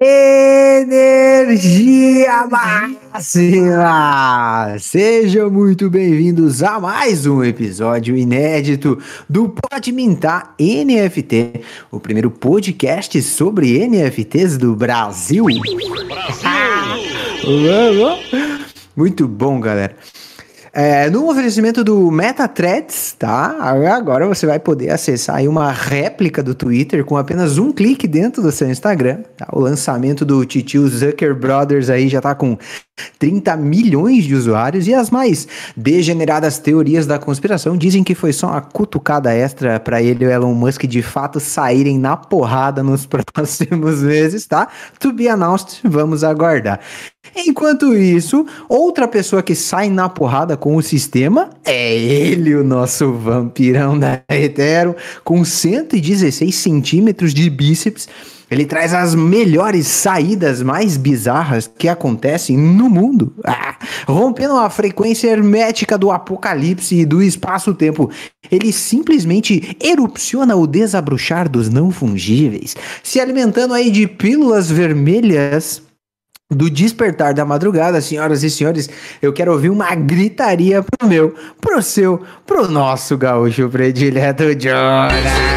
Energia máxima! Sejam muito bem-vindos a mais um episódio inédito do Pode Mintar NFT, o primeiro podcast sobre NFTs do Brasil. Brasil! muito bom, galera. É, no oferecimento do MetaThreads, tá? Agora você vai poder acessar aí uma réplica do Twitter com apenas um clique dentro do seu Instagram. Tá? O lançamento do Titio Zucker Brothers aí já tá com 30 milhões de usuários e as mais degeneradas teorias da conspiração dizem que foi só uma cutucada extra para ele e o Elon Musk de fato saírem na porrada nos próximos meses, tá? To be announced, vamos aguardar. Enquanto isso, outra pessoa que sai na porrada com o sistema é ele, o nosso vampirão da Ethereum, com 116 centímetros de bíceps. Ele traz as melhores saídas mais bizarras que acontecem no mundo, ah, rompendo a frequência hermética do apocalipse e do espaço-tempo. Ele simplesmente erupciona o desabrochar dos não fungíveis, se alimentando aí de pílulas vermelhas do despertar da madrugada, senhoras e senhores, eu quero ouvir uma gritaria pro meu, pro seu, pro nosso gaúcho predileto, Jonathan.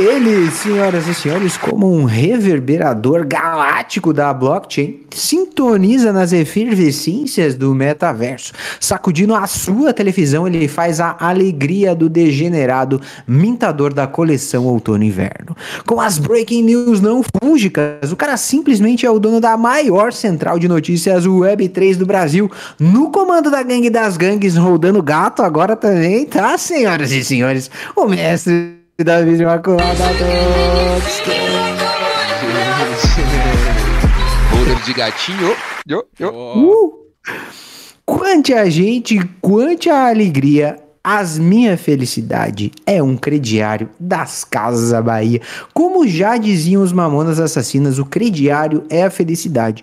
Ele, senhoras e senhores, como um reverberador galáctico da blockchain, sintoniza nas efervescências do metaverso. Sacudindo a sua televisão, ele faz a alegria do degenerado mintador da coleção outono-inverno. Com as breaking news não fúngicas, o cara simplesmente é o dono da maior central de notícias Web3 do Brasil, no comando da gangue das gangues, rodando gato agora também, tá, senhoras e senhores? O mestre David Imaculada a todos. Holder de gatinho. Yo, yo. Uh! Quante a gente, quante a alegria as minha felicidade é um crediário das casas da Bahia. Como já diziam os mamonas assassinas, o crediário é a felicidade.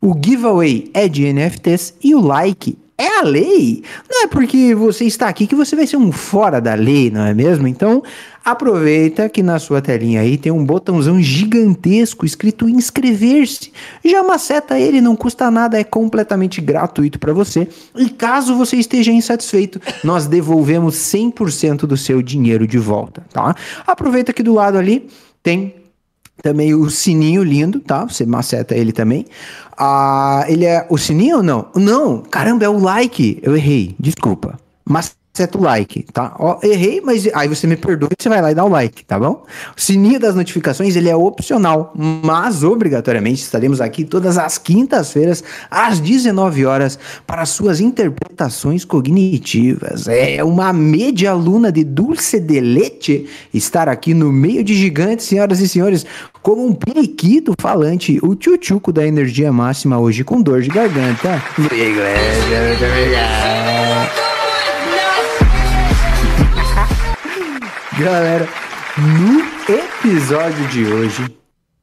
O giveaway é de NFTs e o like é a lei. Não é porque você está aqui que você vai ser um fora da lei, não é mesmo? Então, aproveita que na sua telinha aí tem um botãozão gigantesco escrito inscrever-se. Já maceta ele, não custa nada, é completamente gratuito para você. E caso você esteja insatisfeito, nós devolvemos 100% do seu dinheiro de volta, tá? Aproveita que do lado ali tem também o sininho lindo, tá? Você maceta ele também. Ah, ele é o sininho ou não? Não, caramba, é o like. Eu errei, desculpa. Mas seta o like, tá? Ó, errei, mas aí você me perdoa e você vai lá e dá o like, tá bom? O sininho das notificações, ele é opcional, mas obrigatoriamente estaremos aqui todas as quintas-feiras, às 19 horas, para suas interpretações cognitivas. É uma média aluna de Dulce de Leite estar aqui no meio de gigantes, senhoras e senhores, como um periquito falante, o tchutchuco da energia máxima hoje com dor de garganta. Muito obrigado. Galera, no episódio de hoje,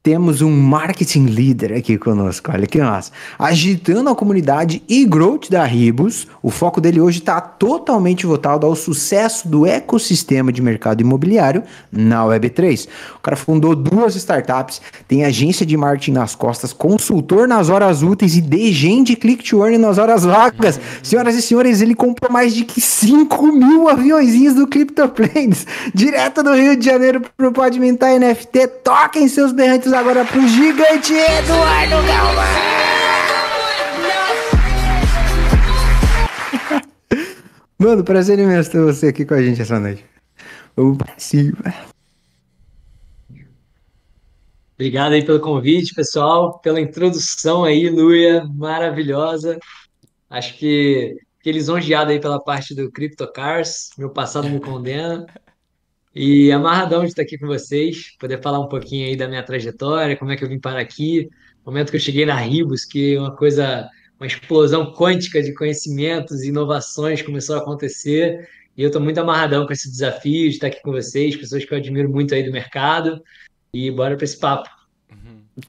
temos um marketing leader aqui conosco. Olha que massa. Agitando a comunidade e growth da Ribos, o foco dele hoje está totalmente voltado ao sucesso do ecossistema de mercado imobiliário na Web3. O cara fundou duas startups, tem agência de marketing nas costas, consultor nas horas úteis e degen de click to earn nas horas vagas. Senhoras e senhores, ele comprou mais de 5 mil aviãozinhos do CryptoPlanes, direto do Rio de Janeiro para o Podimentar NFT. Toquem seus berrantes agora pro gigante Eduardo Galvão. Mano, prazer imenso ter você aqui com a gente essa noite. Vamos pra cima. Obrigado aí pelo convite, pessoal, pela introdução aí, Luia, maravilhosa. Acho que fiquei lisonjeado aí pela parte do CryptoCars, meu passado me condena. E amarradão de estar aqui com vocês, poder falar um pouquinho aí da minha trajetória, como é que eu vim para aqui, momento que eu cheguei na Ribos, que uma coisa, uma explosão quântica de conhecimentos e inovações começou a acontecer. E eu estou muito amarradão com esse desafio de estar aqui com vocês, pessoas que eu admiro muito aí do mercado. E bora para esse papo.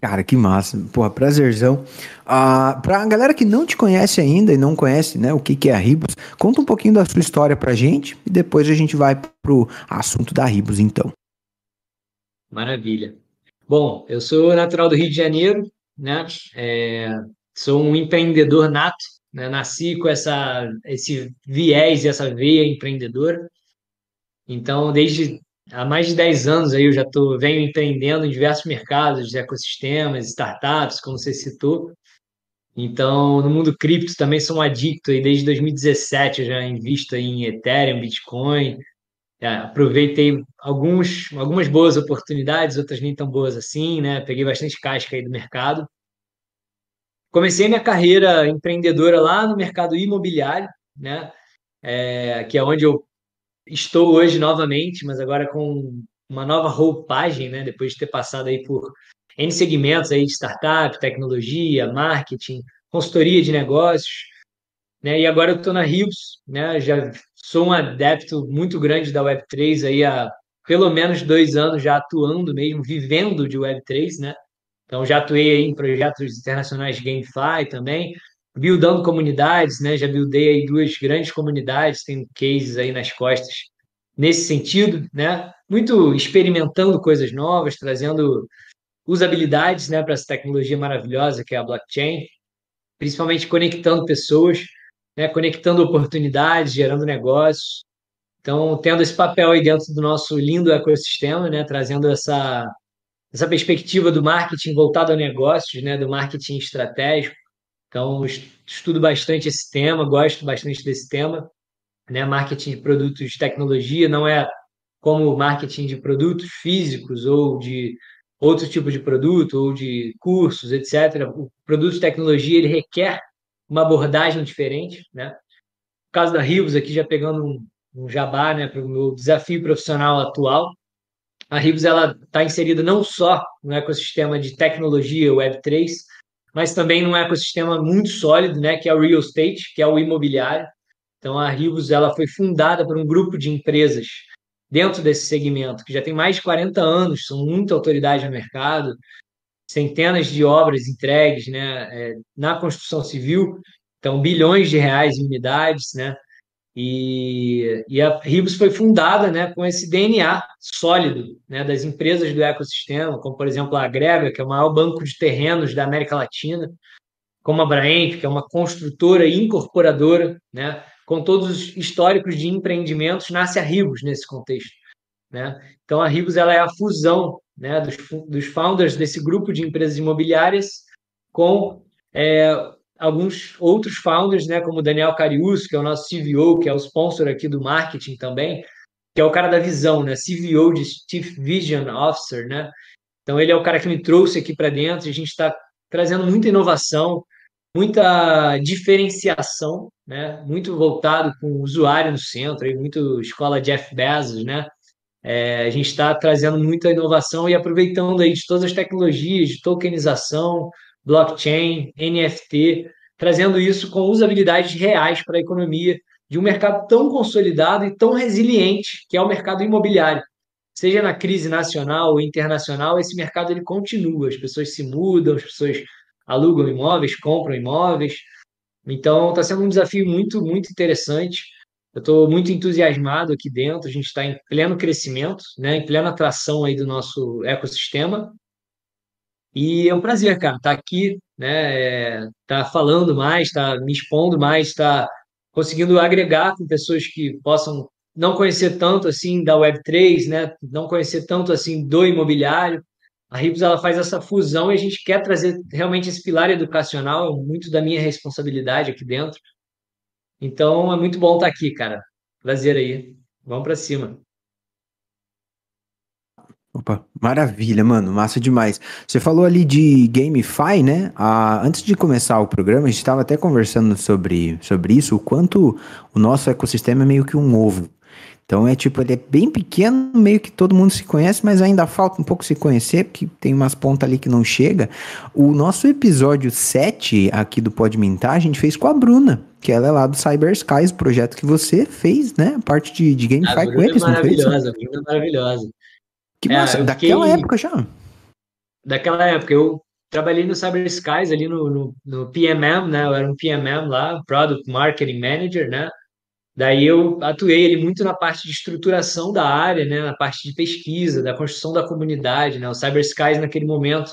Cara, que massa. Porra, prazerzão. Ah, pra galera que não te conhece ainda e não conhece né, o que, que é a Ribos, conta um pouquinho da sua história pra gente e depois a gente vai pro assunto da Ribos, então. Maravilha. Bom, eu sou natural do Rio de Janeiro, né? É, sou um empreendedor nato, né? Nasci com essa, esse viés e essa veia empreendedora. Então, desde há mais de 10 anos aí eu já tô, venho empreendendo em diversos mercados, ecossistemas, startups, como você citou. Então, no mundo cripto também sou um adicto aí desde 2017 eu já invisto em Ethereum, Bitcoin. É, aproveitei alguns, algumas boas oportunidades, outras nem tão boas assim, né? Peguei bastante casca aí do mercado. Comecei minha carreira empreendedora lá no mercado imobiliário, né? É, que é onde eu estou hoje novamente, mas agora com uma nova roupagem, né? Depois de ter passado aí por N segmentos aí de startup, tecnologia, marketing, consultoria de negócios, né? E agora eu estou na Rios, né? Já sou um adepto muito grande da Web3 aí há pelo menos dois anos já atuando mesmo, vivendo de Web3, né? Então já atuei em projetos internacionais de GameFi também, buildando comunidades, né? Já buildei aí duas grandes comunidades, tenho cases aí nas costas nesse sentido, né? Muito experimentando coisas novas, trazendo usabilidades, né, para essa tecnologia maravilhosa que é a blockchain, principalmente conectando pessoas, né, conectando oportunidades, gerando negócios. Então, tendo esse papel aí dentro do nosso lindo ecossistema, né, trazendo essa essa perspectiva do marketing voltado a negócios, né, do marketing estratégico. Então, estudo bastante esse tema, gosto bastante desse tema. Né? Marketing de produtos de tecnologia não é como marketing de produtos físicos ou de outro tipo de produto ou de cursos, etc. O produto de tecnologia ele requer uma abordagem diferente, né? No caso da Rivos aqui já pegando um, um jabá, né, para o meu desafio profissional atual, a Rivos ela está inserida não só no ecossistema de tecnologia Web3, mas também num ecossistema muito sólido, né, que é o real estate, que é o imobiliário. Então a Rivos ela foi fundada por um grupo de empresas dentro desse segmento que já tem mais de 40 anos, são muita autoridade no mercado, centenas de obras entregues, né, é, na construção civil, então bilhões de reais em unidades, né, e, e a Ribos foi fundada né, com esse DNA sólido né, das empresas do ecossistema, como, por exemplo, a Agrega, que é o maior banco de terrenos da América Latina, como a Braemp, que é uma construtora e incorporadora, né, com todos os históricos de empreendimentos, nasce a Ribos nesse contexto. Né? Então, a Ribos ela é a fusão né, dos, dos founders desse grupo de empresas imobiliárias com é, alguns outros founders, né, como o Daniel Carius, que é o nosso CVO, que é o sponsor aqui do marketing também, que é o cara da visão, né, CVO de Chief Vision Officer, né? Então ele é o cara que me trouxe aqui para dentro. A gente está trazendo muita inovação, muita diferenciação, né? Muito voltado com o usuário no centro, aí muito escola Jeff Bezos, né? É, a gente está trazendo muita inovação e aproveitando aí de todas as tecnologias de tokenização, blockchain, NFT, trazendo isso com usabilidades reais para a economia de um mercado tão consolidado e tão resiliente que é o mercado imobiliário. Seja na crise nacional ou internacional, esse mercado ele continua, as pessoas se mudam, as pessoas alugam imóveis, compram imóveis. Então, está sendo um desafio muito, muito interessante. Eu estou muito entusiasmado aqui dentro. A gente está em pleno crescimento, né, em plena atração aí do nosso ecossistema. E é um prazer, cara, estar tá aqui, né? Estar tá falando mais, tá me expondo mais, estar conseguindo agregar com pessoas que possam não conhecer tanto assim da Web3, né? Não conhecer tanto assim do imobiliário. A Ribos ela faz essa fusão e a gente quer trazer realmente esse pilar educacional, é muito da minha responsabilidade aqui dentro. Então é muito bom estar aqui, cara. Prazer aí. Vamos para cima. Opa, maravilha, mano, massa demais. Você falou ali de GameFi, né? Ah, antes de começar o programa, a gente estava até conversando sobre, sobre isso, o quanto o nosso ecossistema é meio que um ovo. Então é tipo, ele é bem pequeno, meio que todo mundo se conhece, mas ainda falta um pouco se conhecer, porque tem umas pontas ali que não chega. O nosso episódio 7 aqui do Pode Mintar, a gente fez com a Bruna, que ela é lá do Cyber Skies, projeto que você fez, né? Parte de, de GameFi com eles, é maravilhosa, não fez? A Bruna é maravilhosa. Que massa, é, daquela fiquei... época já. daquela época. Eu trabalhei no Cyber Skies ali no, no, no PMM, né? Eu era um PMM lá, Product Marketing Manager, né? Daí eu atuei ali muito na parte de estruturação da área, né? Na parte de pesquisa, da construção da comunidade, né? O Cyber Skies naquele momento,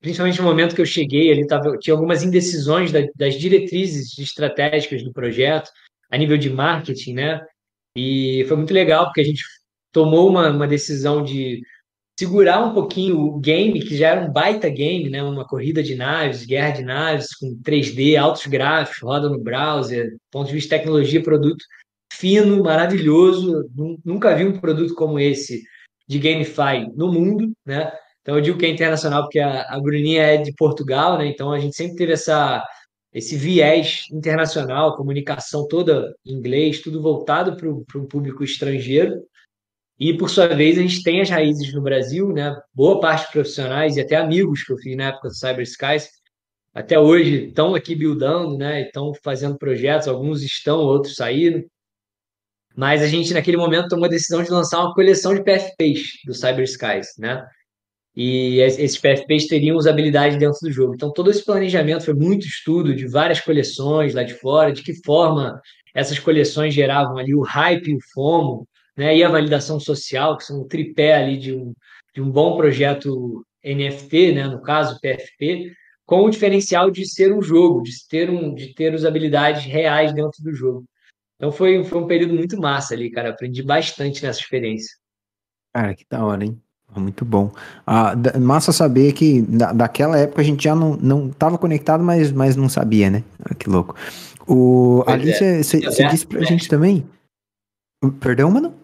principalmente no momento que eu cheguei, ali tava, tinha algumas indecisões da, das diretrizes estratégicas do projeto a nível de marketing, né? E foi muito legal porque a gente tomou uma, uma decisão de segurar um pouquinho o game, que já era um baita game, né? Uma corrida de naves, guerra de naves, com 3D, altos gráficos, roda no browser, ponto de vista de tecnologia, produto fino, maravilhoso. Nunca vi um produto como esse de GameFi no mundo, né? Então eu digo que é internacional porque a, a Bruninha é de Portugal, né? Então a gente sempre teve essa esse viés internacional, comunicação toda em inglês, tudo voltado para um público estrangeiro. E, por sua vez, a gente tem as raízes no Brasil, né? Boa parte de profissionais e até amigos que eu fiz na época do Cyber Skies, até hoje estão aqui buildando, né? Estão fazendo projetos, alguns estão, outros saíram. Mas a gente, naquele momento, tomou a decisão de lançar uma coleção de PFPs do Cyber Skies, né? E esses PFPs teriam usabilidade dentro do jogo. Então, todo esse planejamento foi muito estudo de várias coleções lá de fora, de que forma essas coleções geravam ali o hype o FOMO, né, e a validação social, que são um tripé ali de um, de um bom projeto NFT, né, no caso PFP, com o diferencial de ser um jogo, de ter, um, de ter usabilidades reais dentro do jogo. Então foi, foi um período muito massa ali, cara. Aprendi bastante nessa experiência. Cara, que da hora, hein? Muito bom. Ah, massa saber que da, daquela época a gente já não, não tava conectado, mas, mas não sabia, né? Ah, que louco. O, ali você é. disse pra gente também. Perdão, mano?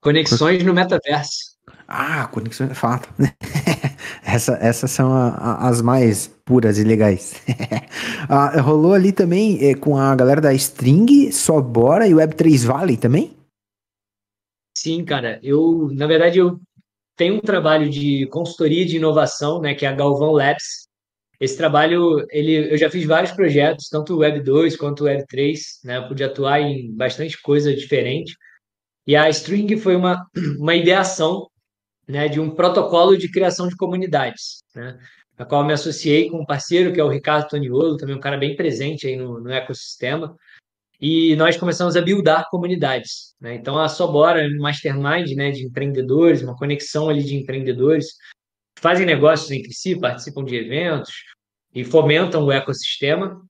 Conexões no metaverso. Ah, conexões, fato. Essa, essas são a, a, as mais puras e legais. ah, rolou ali também é, com a galera da String, Sobora e Web3 Valley também? Sim, cara. Eu, na verdade, eu tenho um trabalho de consultoria de inovação, né, que é a Galvão Labs. Esse trabalho, ele, eu já fiz vários projetos, tanto Web 2 quanto Web 3, né, eu pude atuar em bastante coisa diferente. E a String foi uma, uma ideação né, de um protocolo de criação de comunidades, né, a qual me associei com um parceiro, que é o Ricardo Toniolo, também um cara bem presente aí no, no ecossistema, e nós começamos a buildar comunidades. Né? Então, a Sobora é um mastermind né, de empreendedores, uma conexão ali de empreendedores fazem negócios entre si, participam de eventos e fomentam o ecossistema.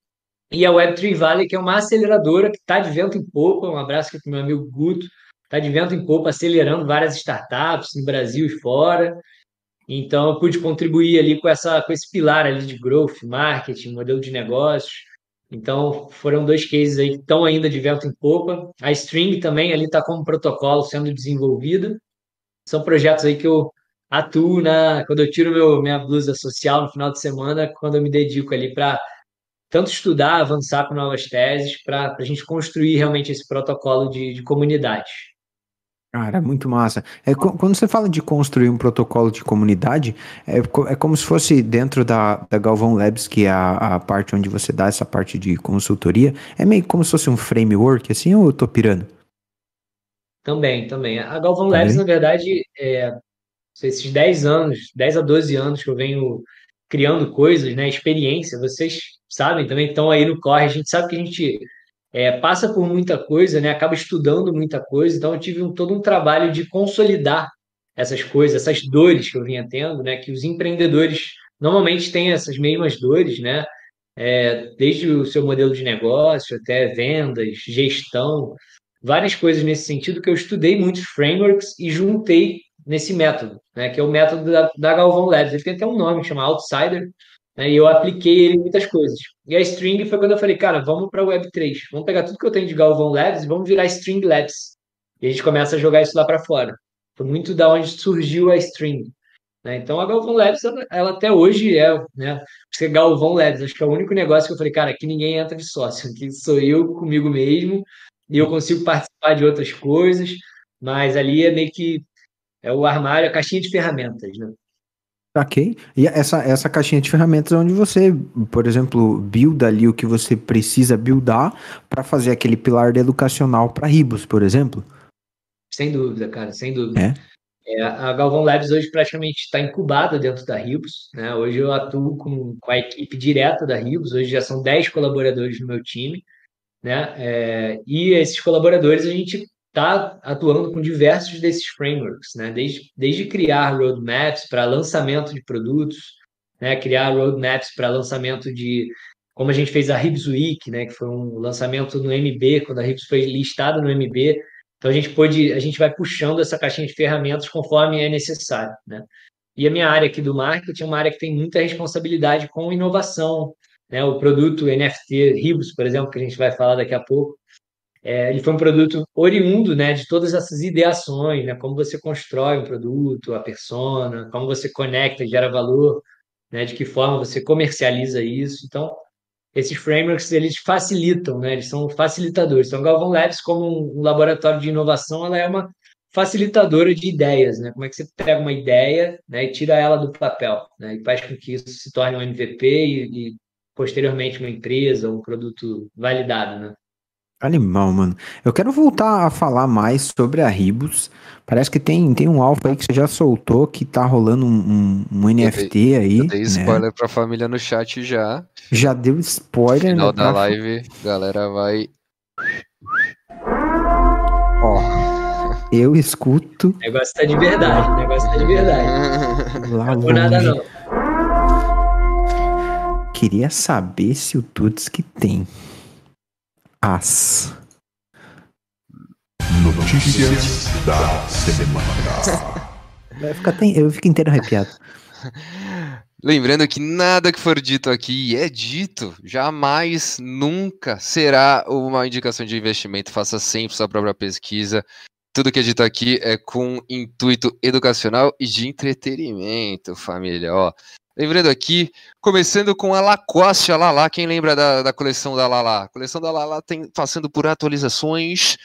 E a Web3 Valley, que é uma aceleradora que está de vento em popa, um abraço aqui para o meu amigo Guto, está de vento em popa, acelerando várias startups no Brasil e fora. Então, eu pude contribuir ali com, essa, com esse pilar ali de growth, marketing, modelo de negócios. Então, foram dois cases aí que estão ainda de vento em popa. A String também ali está como protocolo sendo desenvolvida. São projetos aí que eu atuo na, quando eu tiro meu, minha blusa social no final de semana, quando eu me dedico ali para tanto estudar, avançar com novas teses, para a gente construir realmente esse protocolo de, de comunidade. Cara, muito massa. É, quando você fala de construir um protocolo de comunidade, é, é como se fosse dentro da, da Galvão Labs, que é a, a, parte onde você dá essa parte de consultoria, é meio como se fosse um framework, assim, ou eu tô pirando? Também, também. A Galvão também? Labs, na verdade, é, esses 10 anos, 10 a 12 anos que eu venho criando coisas, né, experiência, vocês sabem também, estão aí no corre, a gente sabe que a gente é, passa por muita coisa, né? acaba estudando muita coisa, então eu tive um, todo um trabalho de consolidar essas coisas, essas dores que eu vinha tendo, né? que os empreendedores normalmente têm essas mesmas dores, né? É, desde o seu modelo de negócio até vendas, gestão, várias coisas nesse sentido que eu estudei muitos frameworks e juntei nesse método, né? que é o método da, da Galvão Labs. Ele tem até um nome, chama Outsider? E eu apliquei ele em muitas coisas. E a String foi quando eu falei, cara, vamos para Web3. Vamos pegar tudo que eu tenho de Galvão Labs e vamos virar String Labs. E a gente começa a jogar isso lá para fora. Foi muito da onde surgiu a String. Né? Então a Galvão Labs, ela, ela, até hoje é, né? Porque Galvão Labs, acho que é o único negócio que eu falei, cara, aqui ninguém entra de sócio. Aqui sou eu comigo mesmo e eu consigo participar de outras coisas, mas ali é meio que é o armário, a caixinha de ferramentas, né? Ok. E essa, essa caixinha de ferramentas é onde você, por exemplo, builda ali o que você precisa buildar para fazer aquele pilar educacional para Ribos, por exemplo? Sem dúvida, cara, sem dúvida. É. É, a Galvão Labs hoje praticamente está incubada dentro da Ribos, né? Hoje eu atuo com, com a equipe direta da Ribos, hoje já são 10 colaboradores no meu time, né? É, e esses colaboradores a gente está atuando com diversos desses frameworks, né? Desde, desde criar roadmaps para lançamento de produtos, né? Criar roadmaps para lançamento de como a gente fez a Ribs Week, né, que foi um lançamento no MB, quando a Ribs foi listada no MB, então a gente pôde, a gente vai puxando essa caixinha de ferramentas conforme é necessário, né? E a minha área aqui do marketing é uma área que tem muita responsabilidade com inovação, né? O produto NFT Ribos, por exemplo, que a gente vai falar daqui a pouco, é, ele foi um produto oriundo, né, de todas essas ideações, né? Como você constrói um produto, a persona, como você conecta gera valor, né? De que forma você comercializa isso. Então, esses frameworks eles facilitam, né? Eles são facilitadores. Então, Galvão Labs, como um laboratório de inovação, ela é uma facilitadora de ideias, né? Como é que você pega uma ideia, né, e tira ela do papel, né? E faz com que isso se torne um MVP e, e posteriormente uma empresa, um produto validado, né? Animal, mano. Eu quero voltar a falar mais sobre a Ribos. Parece que tem, tem um alfa aí que você já soltou que tá rolando um, um, um NFT aí. Eu dei né? spoiler pra família no chat já. Já deu spoiler. No final né, da pra- live, galera vai. Ó, eu escuto O negócio tá de verdade, o negócio tá de verdade. lá Não por nada não. Queria saber se o Tuts que tem as. Notícias da semana. Vai ficar ten- Eu fico inteiro arrepiado. Lembrando que nada que for dito aqui é dito, jamais, nunca será uma indicação de investimento. Faça sempre sua própria pesquisa. Tudo que é dito aqui é com intuito educacional e de entretenimento, família. Ó, lembrando aqui, começando com a Lacoste, a Lala. Quem lembra da, da coleção da Lala? A coleção da Lala tem passando por atualizações.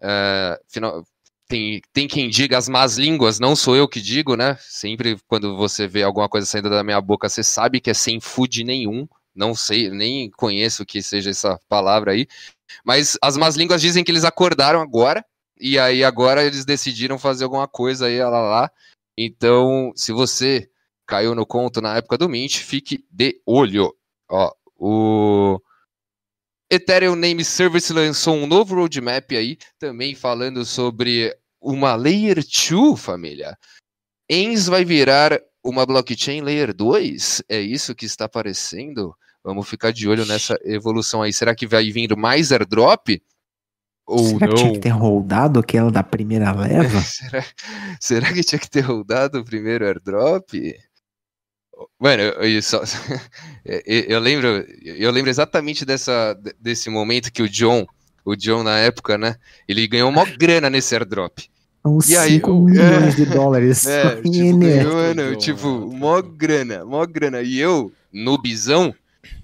é, final- tem, tem quem diga as más línguas, não sou eu que digo, né? Sempre quando você vê alguma coisa saindo da minha boca, você sabe que é sem food nenhum. Não sei, nem conheço o que seja essa palavra aí. Mas as más línguas dizem que eles acordaram agora. E aí agora eles decidiram fazer alguma coisa aí, lá, lá. Então, se você caiu no conto na época do Mint, fique de olho. Ó, o Ethereum Name Service lançou um novo roadmap aí, também falando sobre uma Layer 2, família. ENS vai virar uma blockchain Layer 2? É isso que está aparecendo? Vamos ficar de olho nessa evolução aí. Será que vai vir mais airdrop? Ou Será que tinha não? que ter rodado aquela da primeira leva? será, será que tinha que ter rodado o primeiro airdrop? Mano, eu, eu só- eu- lembro, eu lembro exatamente dessa, desse momento que o John, o John na época, né, ele ganhou uma grana nesse airdrop. Uns E aí, 5 o- milhões de dólares. É, tipo, ganhou, mano, tipo, mó grana, mó grana. E eu, noobzão,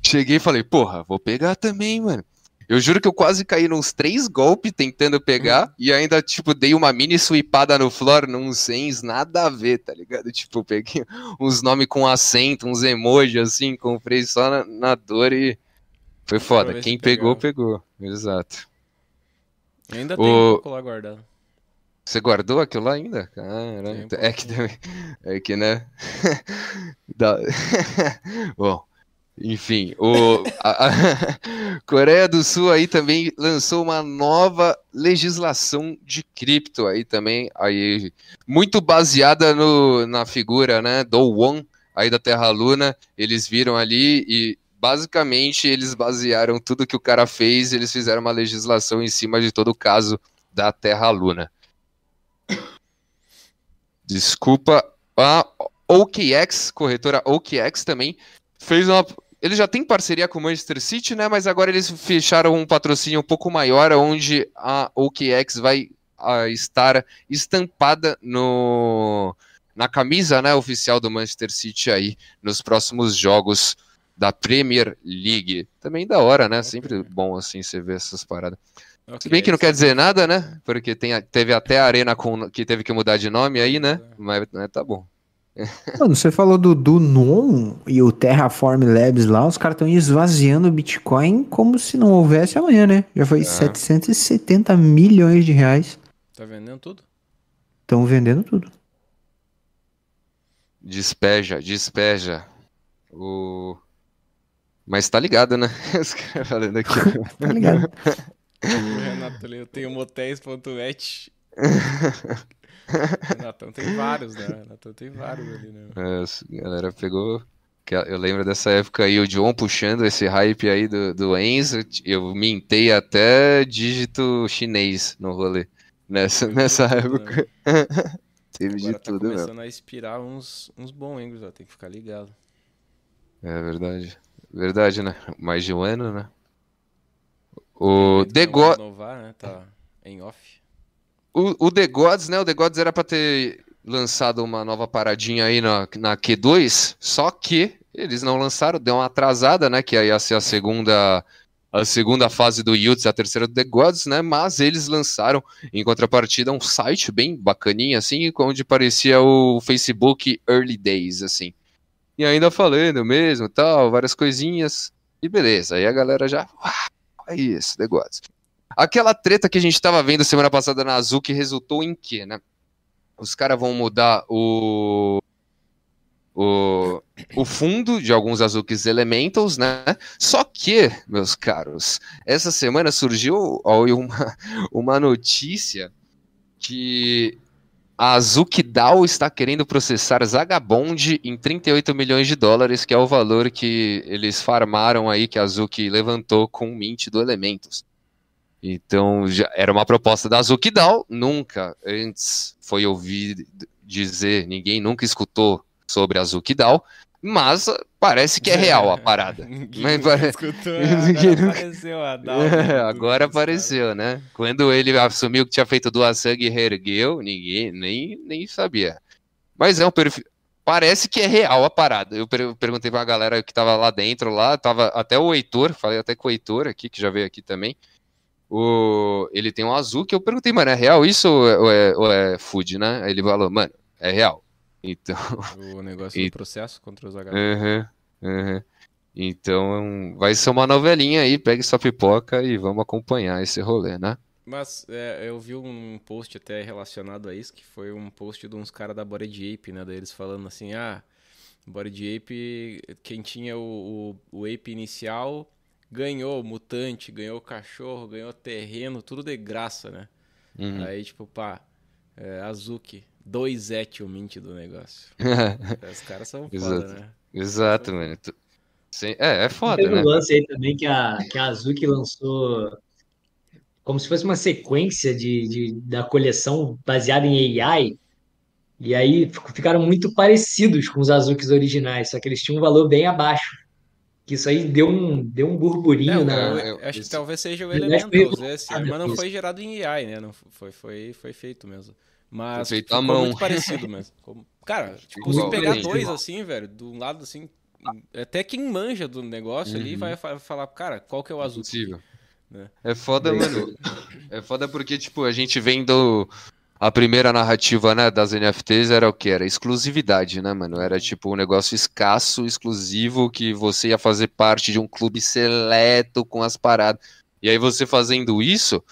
cheguei e falei, porra, vou pegar também, mano. Eu juro que eu quase caí nos três golpes tentando pegar e ainda, tipo, dei uma mini sweepada no floor, num sens, nada a ver, tá ligado? Tipo, eu peguei uns nomes com acento, uns emojis assim, comprei só na, na dor e foi foda. Quem pegou, pegava. pegou. Exato. Ainda O- tem um pouco lá guardado. Você guardou aquilo lá ainda? Caramba. Tem É que. É que, né? Bom, enfim, o, a, a Coreia do Sul aí também lançou uma nova legislação de cripto aí também, aí muito baseada no, na figura, né, do Won aí da Terra Luna. Eles viram ali e basicamente eles basearam tudo que o cara fez, eles fizeram uma legislação em cima de todo o caso da Terra Luna. Desculpa. A OKX, corretora OKX também, fez uma. Eles já têm parceria com o Manchester City, né? Mas agora eles fecharam um patrocínio um pouco maior, onde a OKX vai ah, estar estampada no, na camisa né, oficial do Manchester City aí nos próximos jogos da Premier League. Também da hora, né? Sempre bom assim você ver essas paradas. Se bem que não quer dizer nada, né? Porque tem, a- teve até a Arena com, que teve que mudar de nome aí, né? Mas, mas tá bom. Mano, você falou do, do NOM e o Terraform Labs lá, os caras estão esvaziando o Bitcoin como se não houvesse amanhã, né? Já foi 770 milhões de reais. Tá vendendo tudo? Estão vendendo tudo. Despeja, despeja. O... Mas tá ligado, né? Os caras falando aqui. Tá ligado? O Renato eu tenho motéis.net. Renatão tem vários, né? Renatão tem vários ali, né? É, a galera pegou. Eu lembro dessa época aí, o John puxando esse hype aí do, do Enzo. Eu mintei até dígito chinês no rolê. Nessa, nessa época. Teve de Agora tá tudo mesmo. começando a inspirar uns, uns bons Engels, ó. Tem que ficar ligado. É verdade. Verdade, né? Mais de um ano, né? O que The, não Go- renovar, né? Tá em off. O, The Gods, né? O The Gods era pra ter lançado uma nova paradinha aí na, na Q2, só que eles não lançaram, deu uma atrasada, né? Que aí ia ser a segunda, a segunda fase do Yuts, a terceira do The Gods, né? Mas eles lançaram, em contrapartida, um site bem bacaninha, assim, onde parecia o Facebook Early Days, assim. E ainda falando mesmo, tal, várias coisinhas. E beleza, aí a galera já. "Uau, é isso, The Gods. Aquela treta que a gente tava vendo semana passada na Azul que resultou em quê, né? Os caras vão mudar o. O, o fundo de alguns Azukis Elementals, né? Só que, meus caros, essa semana surgiu ó, uma, uma notícia que a Azuki DAO está querendo processar Zagabond em 38 milhões de dólares, que é o valor que eles farmaram aí, que a Azuki levantou com o Mint do Elementos. Então, já era uma proposta da Azuki DAO, nunca antes foi ouvido dizer, ninguém nunca escutou sobre a Azuki DAO, mas parece que é real a parada. Ninguém pare- escutou, Ninguém agora nunca- apareceu a Down É, do- agora apareceu, né? Quando ele assumiu que tinha feito duas sangue e reergueu, ninguém nem, nem sabia. Mas é um perfil. Parece que é real a parada. Eu per- perguntei pra galera que tava lá dentro, lá, tava até o Heitor, falei até com o Heitor aqui, que já veio aqui também. O... Ele tem um azul que eu perguntei, mano, é real isso ou é, ou é, ou é food, né? Aí ele falou, mano, é real. Então. O negócio E- do processo contra os H. Uhum, uhum. Então, vai ser uma novelinha aí, pegue sua pipoca e vamos acompanhar esse rolê, né? Mas é, eu vi um post até relacionado a isso, que foi um post de uns caras da Body Ape, né? Daí eles falando assim, ah, Body Ape, quem tinha o, o, o Ape inicial ganhou mutante, ganhou cachorro, ganhou terreno, tudo de graça, né? Uhum. Aí, tipo, pá, é, Azuki, dois mint do negócio. Os caras são foda, Exato. né? Exato, mano. Tu- Sim, É, é foda, Teve né? um lance aí também que a, que a Azuki lançou como se fosse uma sequência de, de- da coleção baseada em AI. E aí fic- ficaram muito parecidos com os Azukis originais, só que eles tinham um valor bem abaixo. Que isso aí deu um, deu um burburinho É, na. eu, eu- eu acho que talvez seja o meio esse, mas não isso. foi gerado em AI, né? Não foi, foi, foi feito mesmo. Mas Foi feito à mão. muito parecido mesmo. Cara, tipo, se pegar dois assim, velho, de um lado assim, até quem manja do negócio ali Uhum. vai fa- falar, cara, qual que é o azul? Possível. né? É foda, mano. É foda porque, tipo, a gente vendo a primeira narrativa, né, das NFTs era o que? Era exclusividade, né, mano? Era tipo um negócio escasso, exclusivo, que você ia fazer parte de um clube seleto com as paradas. E aí você fazendo isso,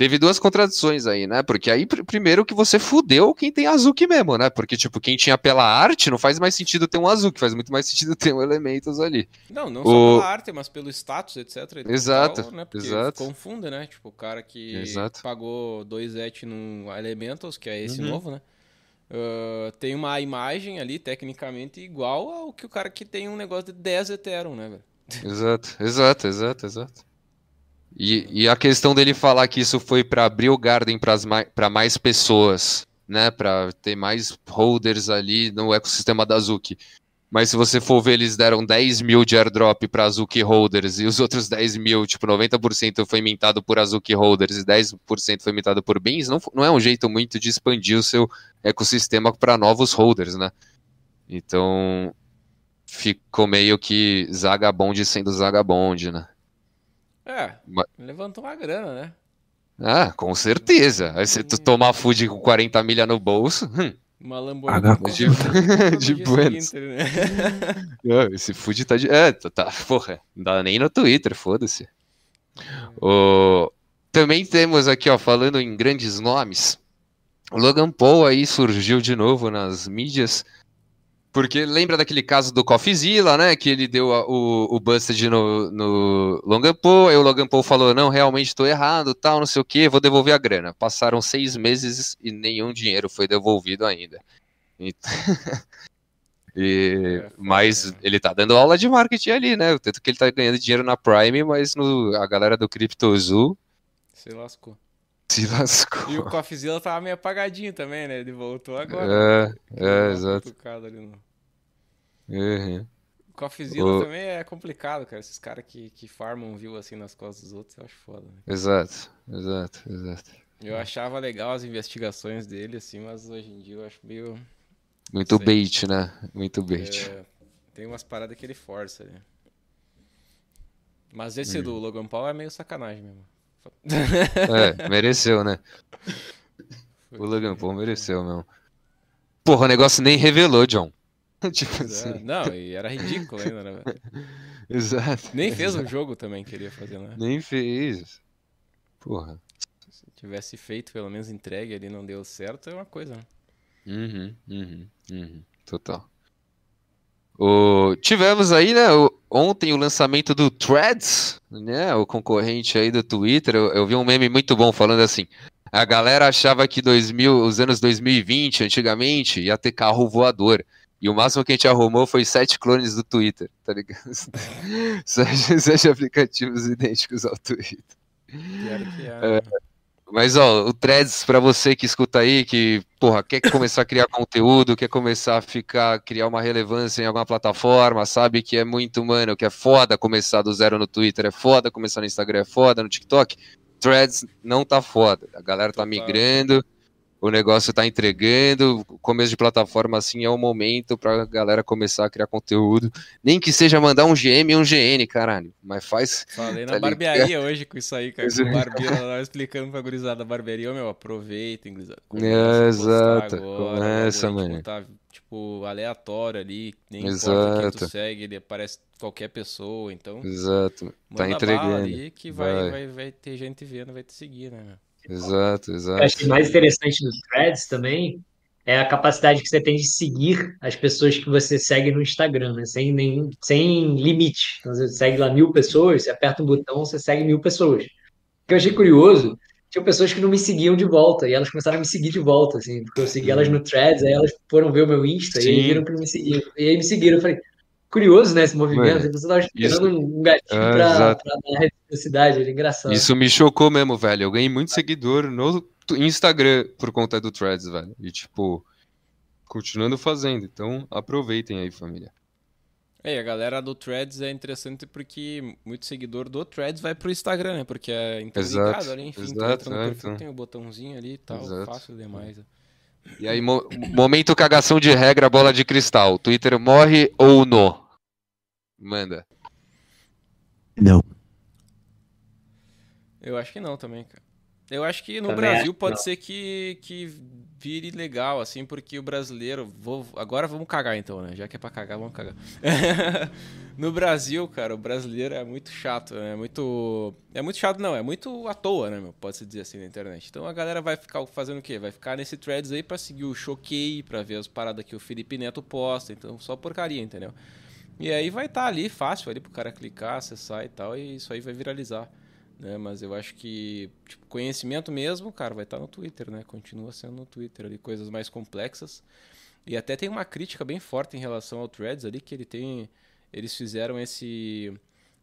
teve duas contradições aí, né? Porque aí, pr- primeiro, que você fudeu quem tem Azuki mesmo, né? Porque, tipo, quem tinha pela arte não faz mais sentido ter um Azuki, faz muito mais sentido ter um Elementos ali. Não, não O- só pela arte, mas pelo status, etc. Exato, tal, né? Porque exato. confunde, né? Tipo, o cara que Exato. pagou dois et num Elementals, que é esse Uhum. novo, né? Ah, tem uma imagem ali, tecnicamente, igual ao que o cara que tem um negócio de 10 Ethereum, né, velho? Exato, exato, exato, exato. E, e a questão dele falar que isso foi para abrir o Garden para mais pessoas, né? Para ter mais holders ali no ecossistema da Azuki. Mas se você for ver, eles deram 10 mil de airdrop para Azuki holders e os outros 10 mil, tipo, 90% foi mintado por Azuki holders e 10% foi mintado por bens, não, não é um jeito muito de expandir o seu ecossistema para novos holders, né? Então, ficou meio que Zagabond sendo Zagabond, né? É, Ma- levantou uma grana, né? Ah, com certeza. Aí se tu tomar food com 40 milha no bolso, hum, Uma Lamborghini. De buenas. seguinte, né? esse food tá de. É, tá, tá- porra, não dá nem no Twitter, foda-se. O... Também temos aqui, ó, falando em grandes nomes, o Logan Paul aí surgiu de novo nas mídias Porque lembra daquele caso do Coffeezilla, né? Que ele deu a- o, o Busted no, no Logan Paul, aí o Logan Paul falou, não, realmente tô errado, tal, não sei o que, vou devolver a grana. Passaram seis meses e nenhum dinheiro foi devolvido ainda. E- E- É, mas né? ele tá dando aula de marketing ali, né? Tanto que ele tá ganhando dinheiro na Prime, mas no, a galera do CryptoZoo Se lascou. Se lascou. E o Coffeezilla tava meio apagadinho também, né? Ele voltou agora. É, Deu é, exato. ali no- Uhum. O Coffeezilla O- também é complicado, cara. Esses caras que, que farmam view assim nas costas dos outros, eu acho foda, né? Exato, exato, exato. Eu achava legal as investigações dele, assim, mas hoje em dia eu acho meio. Muito Sei. bait, né? Muito bait. é, tem umas paradas que ele força ali. Mas esse Hum. do Logan Paul é meio sacanagem mesmo. É, mereceu, né? O Logan Paul mereceu mesmo. Porra, o negócio nem revelou, John. tipo é, assim. Não, e era ridículo ainda, né? Exato. Nem fez um jogo também, queria fazer, né? Nem fez. Porra. Se tivesse feito, pelo menos entregue ali, não deu certo, é uma coisa, né? Uhum, uhum, uhum. Total. O... Tivemos aí, né, o- ontem o lançamento do Threads, né, o concorrente aí do Twitter. Eu, eu vi um meme muito bom falando assim. A galera achava que 2000, os anos 2020, antigamente, ia ter carro voador. E o máximo que a gente arrumou foi sete clones do Twitter, tá ligado? sete, sete aplicativos idênticos ao Twitter. Pior que é. né? Mas, ó, o Threads, pra você que escuta aí, que, porra, quer começar a criar conteúdo, quer começar a ficar, criar uma relevância em alguma plataforma, sabe que é muito, mano, que é foda começar do zero no Twitter, é foda começar no Instagram, é foda no TikTok. Threads não tá foda. A galera tá migrando, o negócio tá entregando, o começo de plataforma, assim, é o momento pra galera começar a criar conteúdo. Nem que seja mandar um GM e um GN, caralho. Mas faz. Falei na Tá ligado? barbearia hoje com isso aí, cara. Com o é. barbeiro lá explicando pra gurizada. Barbearia, meu, aproveitem, gurizada. É, a exato, agora, começa, o algoritmo mano. Tá, tipo, aleatório ali. Nem importa quem tu Exato. segue, ele aparece qualquer pessoa. Então, Exato. Tá entregando. ali que vai, Vai. vai. Vai, ter gente vendo, vai te seguir, né, meu? Exato, Eu exato. achei mais interessante do Threads também é a capacidade que você tem de seguir as pessoas que você segue no Instagram, né? Sem nenhum, sem limite. Então você segue lá mil pessoas, você aperta um botão, você segue mil pessoas. O que eu achei curioso, tinha pessoas que não me seguiam de volta e elas começaram a me seguir de volta, assim, porque eu segui elas no Threads, aí elas foram ver o meu Insta e aí Sim. viram que não me seguiam. E aí me seguiram. Eu falei, curioso, né, esse movimento. Mano, Você estava esperando um gatilho É, pra, pra dar reciprocidade, era engraçado. Isso me chocou mesmo, velho. Eu ganhei muito seguidor no tu- Instagram por conta do Threads, velho. E, tipo, continuando fazendo. Então, aproveitem aí, família. É, a galera do Threads é interessante porque muito seguidor do Threads vai pro Instagram, né? Porque é interligado Exato, ali, enfim, tu exato, entra no é, perfil, então. tem o botãozinho ali e tal, Exato. fácil demais. né? E aí, mo- momento cagação de regra, bola de cristal. Twitter morre ou não? Manda. Não. Eu acho que não também, cara. Eu acho que no Também Brasil acho pode não. ser que, que vire legal, assim, porque o brasileiro. Vou, agora vamos cagar então, né? Já que é pra cagar, vamos cagar. no Brasil, cara, o brasileiro é muito chato, né? É muito. É muito chato, não, é muito à toa, né, meu? Pode-se dizer assim na internet. Então a galera vai ficar fazendo o quê? Vai ficar nesse threads aí pra seguir o choquei, pra ver as paradas que o Felipe Neto posta. Então, só porcaria, entendeu? E aí vai estar ali fácil ali pro cara clicar, acessar e tal, e isso aí vai viralizar né? Mas eu acho que tipo, conhecimento mesmo, cara, vai estar no Twitter, né? Continua sendo no Twitter ali coisas mais complexas. E até tem uma crítica bem forte em relação ao Threads ali que ele tem, eles fizeram esse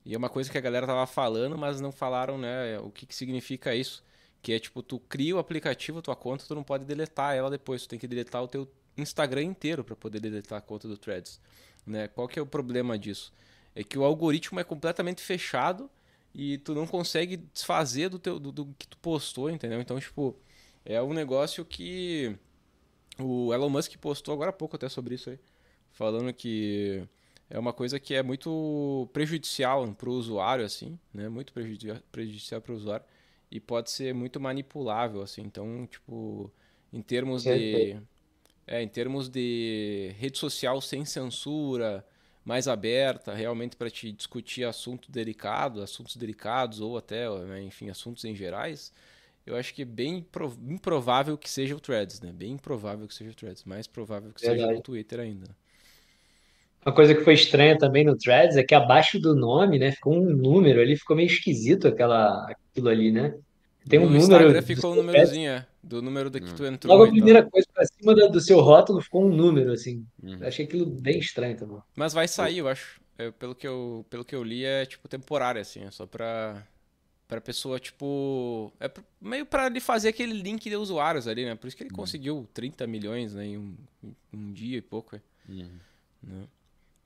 e é uma coisa que a galera tava falando, mas não falaram, né, o que que significa isso, que é tipo tu cria o aplicativo, tua conta, tu não pode deletar ela depois, tu tem que deletar o teu Instagram inteiro para poder deletar a conta do Threads, né? Qual que é o problema disso? É que o algoritmo é completamente fechado e tu não consegue desfazer do, teu, do, do que tu postou, entendeu? Então, tipo, é um negócio que o Elon Musk postou agora há pouco até sobre isso aí, falando que é uma coisa que é muito prejudicial para o usuário, assim, né? Muito prejudici- prejudicial para o usuário e pode ser muito manipulável, assim. Então, tipo, em termos de é, em termos de rede social sem censura, mais aberta, realmente para te discutir assunto delicado, assuntos delicados ou até, né, enfim, assuntos em gerais, eu acho que é bem pro- improvável que seja o Threads, né? Bem improvável que seja o Threads, mais provável que seja Verdade. o Twitter ainda. Uma coisa que foi estranha também no Threads é que abaixo do nome, né, ficou um número ali, ficou meio esquisito aquela, aquilo ali, né? Tem um no número. Instagram ficou um númerozinho, é, do número do que tu entrou Logo a primeira coisa, pra cima do, do seu rótulo, ficou um número, assim. Uhum. Eu achei aquilo bem estranho também. Mas vai sair, eu acho. É, pelo, que eu, pelo que eu li, é tipo temporário, assim. É só pra, pra pessoa, tipo. É meio pra ele fazer aquele link de usuários ali, né? Por isso que ele conseguiu 30 milhões né, em um, em um dia e pouco, é. Uhum. Né?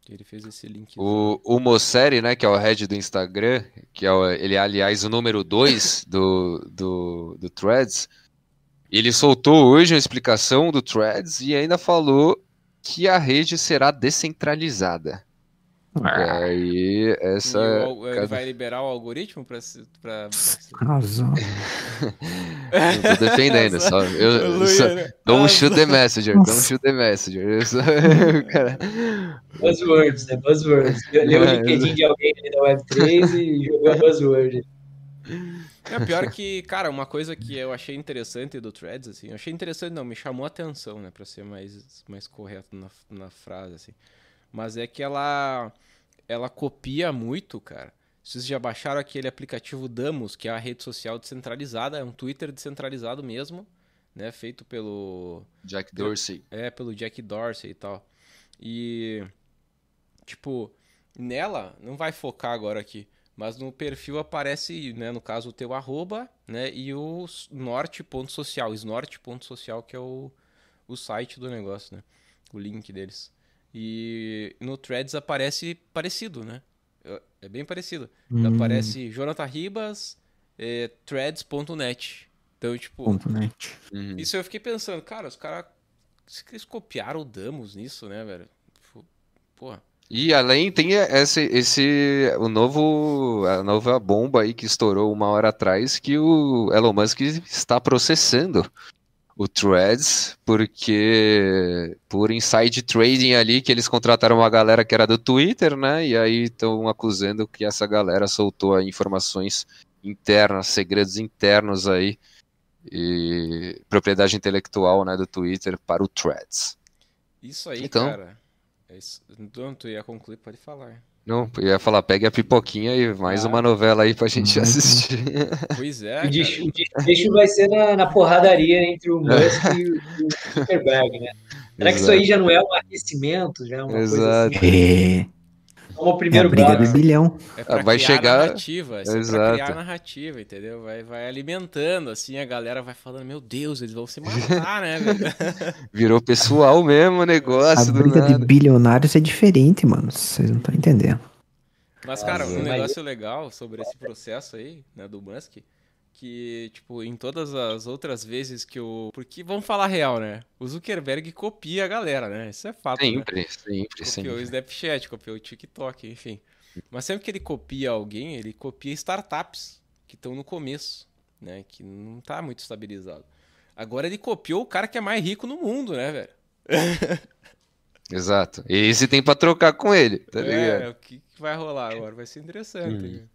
Ele fez esse link. O, o Mosseri, né, que é o head do Instagram, que é o- ele é, aliás, o número 2 do, do, do Threads, ele soltou hoje uma explicação do Threads e ainda falou que a rede será descentralizada. E aí, essa... E o ele cada- vai liberar o algoritmo pra. pra... Razão. Não tô defendendo, só... Eu, eu só don't shoot the messenger, don't Nossa. shoot the messenger. Eu só- cara, Buzzwords, né? Buzzwords. Leu o É, LinkedIn de alguém ali da Web3 e jogou a buzzword. É pior que, cara, uma coisa que eu achei interessante do Threads, assim, eu achei interessante, não, me chamou a atenção, né, pra ser mais, mais correto na, na frase, assim. Mas é que ela, ela copia muito, cara. Vocês já baixaram aquele aplicativo Damos, que é a rede social descentralizada, é um Twitter descentralizado mesmo, né, feito pelo, Jack Dorsey. é, pelo Jack Dorsey e tal. E, tipo, nela, não vai focar agora aqui, mas no perfil aparece, né, no caso, o teu arroba, né, e o norte.social, snort.social, que é o, o site do negócio, né, o link deles. E no Threads aparece parecido, né, é bem parecido. Hum, Aparece Jonathan Ribas, é, threads.net. Então, tipo, ponto net. Uhum. isso eu fiquei pensando, cara, os caras. Eles copiaram o Damos nisso, né, velho? Tipo, Porra. E além tem esse, esse o novo a nova bomba aí que estourou uma hora atrás que o Elon Musk está processando o Threads porque por inside trading ali que eles contrataram uma galera que era do Twitter, né? E aí estão acusando que essa galera soltou informações internas, segredos internos aí e propriedade intelectual, né, do Twitter para o Threads. Isso aí, Então. cara. É isso. Não, tu ia concluir, pode falar. Não, eu ia falar, pegue a pipoquinha e mais Ah. uma novela aí pra gente Uhum. assistir. Pois é, O desfecho vai ser na, na porradaria entre o Musk e o, o Zuckerberg, né? Será que isso aí já não é um aquecimento? Já é uma coisa Exato. assim? É, Como o é a primeiro briga bloco. do bilhão. É pra vai criar chegar- narrativa, é pra Exato. criar narrativa, entendeu? Vai, vai alimentando, assim, a galera vai falando, meu Deus, eles vão se matar, né, velho? Virou pessoal mesmo o A negócio do briga de bilionários é diferente, mano. Vocês não estão entendendo. Mas, cara, um negócio legal sobre esse processo aí, né, do Musk, que, tipo, em todas as outras vezes que o... Porque, vamos falar real, né? O Zuckerberg copia a galera, né? Isso é fato, né? Sempre, sempre, Copiou o sempre. Snapchat, copiou o TikTok, enfim. Mas sempre que ele copia alguém, ele copia startups que estão no começo, né? Que não tá muito estabilizado. Agora ele copiou o cara que é mais rico no mundo, né, velho? Exato. E esse tem pra trocar com ele, tá É, ligado? o que, que vai rolar agora? Vai ser interessante. Hum.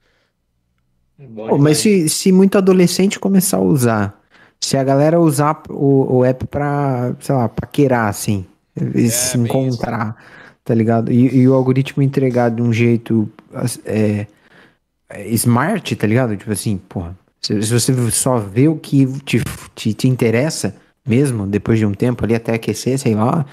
Né? Bom, mas se, se muito adolescente começar a usar, se a galera usar o, o app pra, sei lá, paquerar, assim, se É, bem encontrar, tá ligado? E, e o algoritmo entregar de um jeito é, é, smart, tá ligado? Tipo assim, porra, se, se você só vê o que te, te, te interessa mesmo, depois de um tempo ali até aquecer, sei lá,